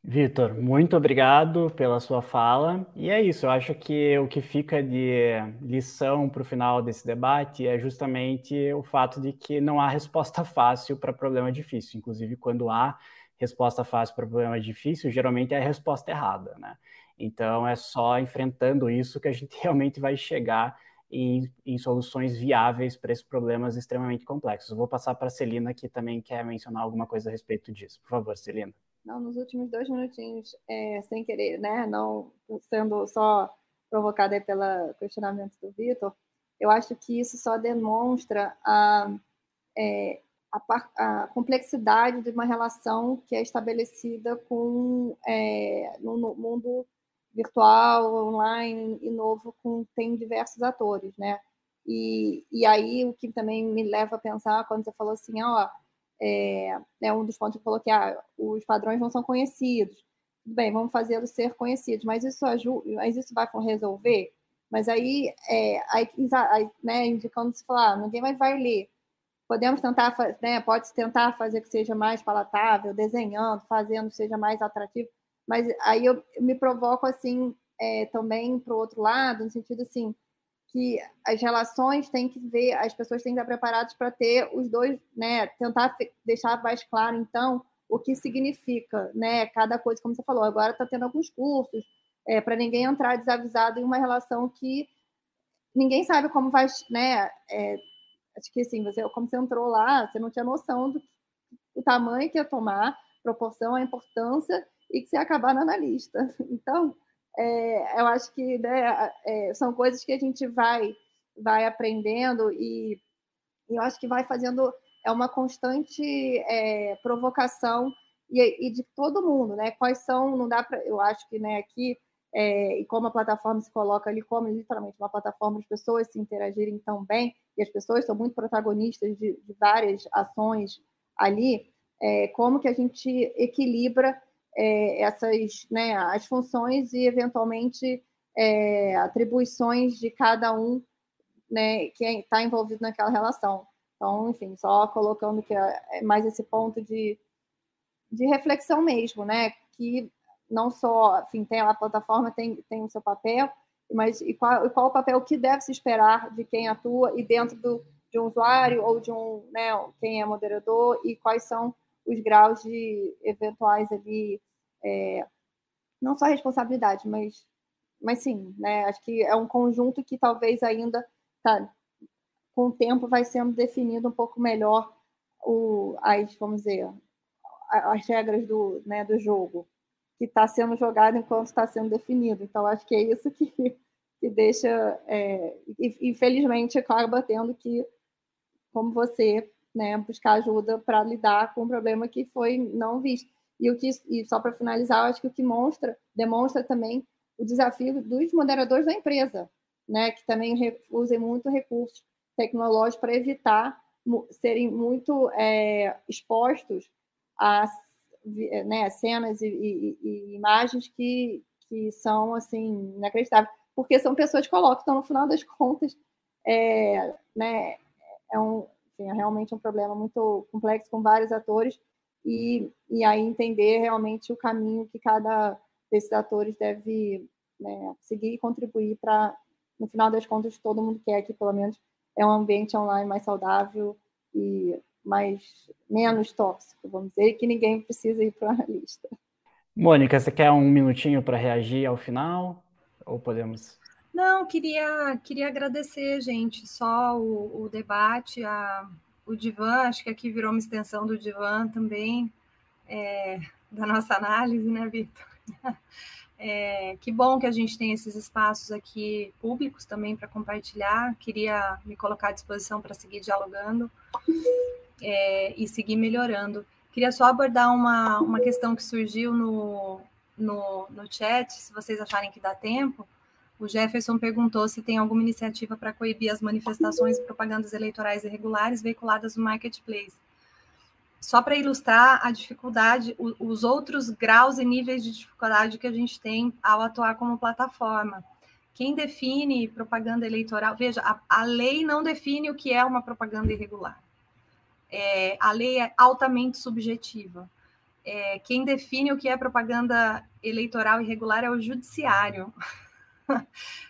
Vitor, muito obrigado pela sua fala. E é isso, eu acho que o que fica de lição para o final desse debate é justamente o fato de que não há resposta fácil para problema difícil. Inclusive, quando há resposta fácil para problema difícil, geralmente é a resposta errada, né? Então, é só enfrentando isso que a gente realmente vai chegar em, em soluções viáveis para esses problemas extremamente complexos. Eu vou passar para a Celina, que também quer mencionar alguma coisa a respeito disso. Por favor, Celina. Não, nos últimos dois minutinhos, é, sem querer, né? Não sendo só provocada pelo questionamento do Vitor, eu acho que isso só demonstra a, é, a, a, complexidade de uma relação que é estabelecida com é, no, no, mundo virtual, online e novo, com tem diversos atores, né? E, e aí o que também me leva a pensar quando você falou assim, ó, é, é um dos pontos que eu coloquei, ah, os padrões não são conhecidos. Bem, vamos fazê-los ser conhecidos, mas isso ajuda, mas isso vai resolver? Mas aí, é, aí, aí né, indicando se falar, ah, ninguém mais vai ler. podemos tentar, né, pode tentar fazer que seja mais palatável, desenhando, fazendo que seja mais atrativo, mas aí eu, eu me provoco assim é, também para o outro lado, no sentido assim que as relações têm que ver, as pessoas têm que estar preparadas para ter os dois, né, tentar deixar mais claro então o que significa, né, cada coisa, como você falou, agora está tendo alguns cursos é, para ninguém entrar desavisado em uma relação que ninguém sabe como vai, né, é, acho que assim, você, como você entrou lá, você não tinha noção do, tamanho que ia tomar, proporção, a importância e que você ia acabar na analista. Então, é, eu acho que né, é, são coisas que a gente vai, vai aprendendo e, e eu acho que vai fazendo é uma constante é, provocação e, e, de todo mundo, né? Quais são, não dá para, eu acho que né, aqui é, e como a plataforma se coloca ali como literalmente uma plataforma de pessoas se interagirem tão bem e as pessoas são muito protagonistas de, de várias ações ali, é, como que a gente equilibra é, essas, né, as funções e eventualmente é, atribuições de cada um, né, que está envolvido naquela relação. Então, enfim, só colocando que é, é mais esse ponto de, de reflexão mesmo, né, que não só, enfim, tem a plataforma tem, tem o seu papel, mas e qual, e qual o papel que deve se esperar de quem atua e dentro do, de um usuário ou de um, né, quem é moderador e quais são os graus de eventuais ali, é, não só responsabilidade, mas, mas sim, né? Acho que é um conjunto que talvez ainda, tá, com o tempo, vai sendo definido um pouco melhor o, as, vamos dizer, as regras do, né, do jogo que está sendo jogado enquanto está sendo definido. Então, acho que é isso que, que deixa, é, infelizmente, acaba tendo que, como você, né, buscar ajuda para lidar com um problema que foi não visto. E o que e só para finalizar, acho que o que mostra, demonstra também o desafio dos moderadores da empresa, né, que também usem muito recursos tecnológicos para evitar serem muito é, expostos a né, cenas e, e, e, imagens que, que são assim inacreditáveis, porque são pessoas que colocam, então no final das contas é, né, é um enfim, é realmente um problema muito complexo com vários atores e, e aí entender realmente o caminho que cada desses atores deve né, seguir e contribuir para, no final das contas, todo mundo quer que, pelo menos, é um ambiente online mais saudável e mais menos tóxico, vamos dizer, que ninguém precisa ir para o analista. Mônica, você quer um minutinho para reagir ao final? Ou podemos não, queria, queria agradecer, gente, só o, o debate, a, o divã, acho que aqui virou uma extensão do divã também, é, da nossa análise, né, Vitor? É, que bom que a gente tem esses espaços aqui públicos também para compartilhar. Queria me colocar à disposição para seguir dialogando é, e seguir melhorando. Queria só abordar uma, uma questão que surgiu no, no, no chat, se vocês acharem que dá tempo. O Jefferson perguntou se tem alguma iniciativa para coibir as manifestações e propagandas eleitorais irregulares veiculadas no marketplace. Só para ilustrar a dificuldade, os outros graus e níveis de dificuldade que a gente tem ao atuar como plataforma. Quem define propaganda eleitoral? Veja, a, a lei não define o que é uma propaganda irregular. É, a lei é altamente subjetiva. É, quem define o que é propaganda eleitoral irregular é o judiciário.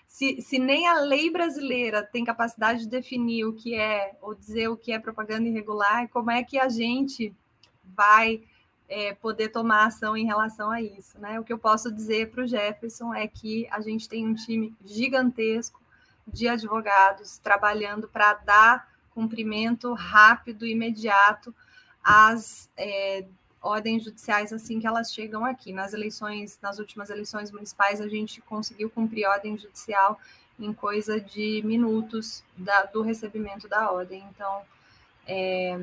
se, se nem a lei brasileira tem capacidade de definir o que é, ou dizer o que é propaganda irregular, como é que a gente vai é, poder tomar ação em relação a isso? Né? O que eu posso dizer para o Jefferson é que a gente tem um time gigantesco de advogados trabalhando para dar cumprimento rápido, imediato às é, ordens judiciais assim que elas chegam aqui. Nas eleições, nas últimas eleições municipais, a gente conseguiu cumprir ordem judicial em coisa de minutos da, do recebimento da ordem. Então, é,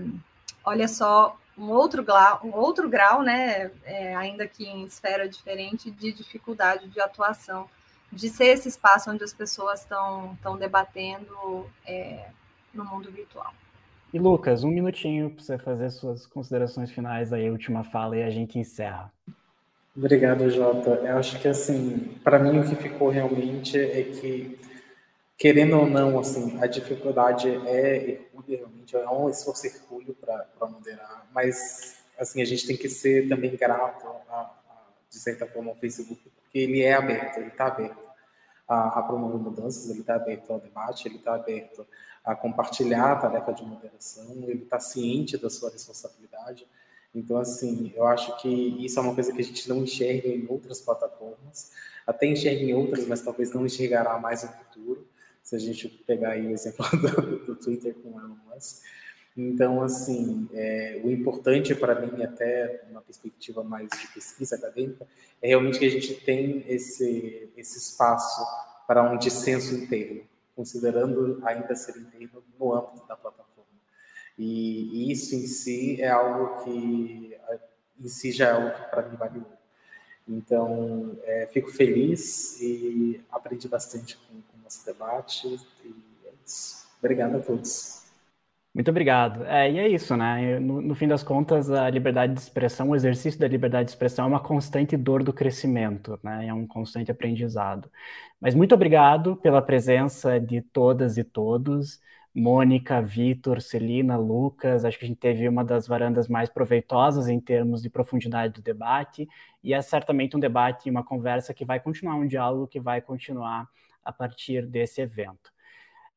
olha só, um outro grau, um outro grau, né, é, ainda que em esfera diferente, de dificuldade de atuação, de ser esse espaço onde as pessoas estão debatendo é, no mundo virtual. E Lucas, um minutinho para você fazer suas considerações finais aí, a última fala e a gente encerra. Obrigado, Jota. Eu acho que assim, para mim o que ficou realmente é que querendo ou não, assim, a dificuldade é hercúleo, realmente, é um esforço hercúleo para moderar, mas, assim, a gente tem que ser também grato, a, a, de certa forma, ao Facebook, porque ele é aberto, ele está aberto a, a, promover mudanças, ele está aberto ao debate, ele está aberto a compartilhar a tarefa de moderação, ele está ciente da sua responsabilidade. Então, assim, eu acho que isso é uma coisa que a gente não enxerga em outras plataformas, até enxerga em outras, mas talvez não enxergará mais no futuro, se a gente pegar aí o exemplo do, do Twitter com Elon Musk. Então, assim, é, o importante para mim, até uma perspectiva mais de pesquisa acadêmica, é realmente que a gente tem esse, esse espaço para um dissenso interno, considerando ainda ser interno no âmbito da plataforma. E, e isso em si é algo que, em si já é algo que para mim vale muito. Então, é, fico feliz e aprendi bastante com, com o nosso debate. E é isso. Obrigado a todos. Muito obrigado. É, e é isso, né? No, no, fim das contas, a liberdade de expressão, o exercício da liberdade de expressão é uma constante dor do crescimento, né? É um constante aprendizado. Mas muito obrigado pela presença de todas e todos. Mônica, Vitor, Celina, Lucas. Acho que a gente teve uma das varandas mais proveitosas em termos de profundidade do debate, e é certamente um debate, uma conversa que vai continuar, um diálogo que vai continuar a partir desse evento.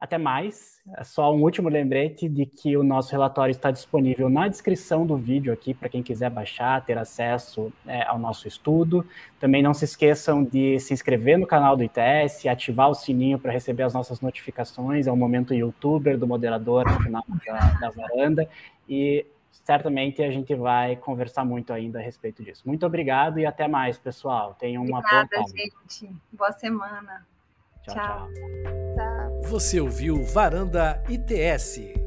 Até mais. É só um último lembrete de que o nosso relatório está disponível na descrição do vídeo aqui para quem quiser baixar, ter acesso é, ao nosso estudo. Também não se esqueçam de se inscrever no canal do ITS, ativar o sininho para receber as nossas notificações. É o momento youtuber do moderador no final da, da varanda. E certamente a gente vai conversar muito ainda a respeito disso. Muito obrigado e até mais, pessoal. Tenham uma Obrigada, boa tarde. gente. Boa semana. Tchau. tchau. tchau. Você ouviu Varanda ITS.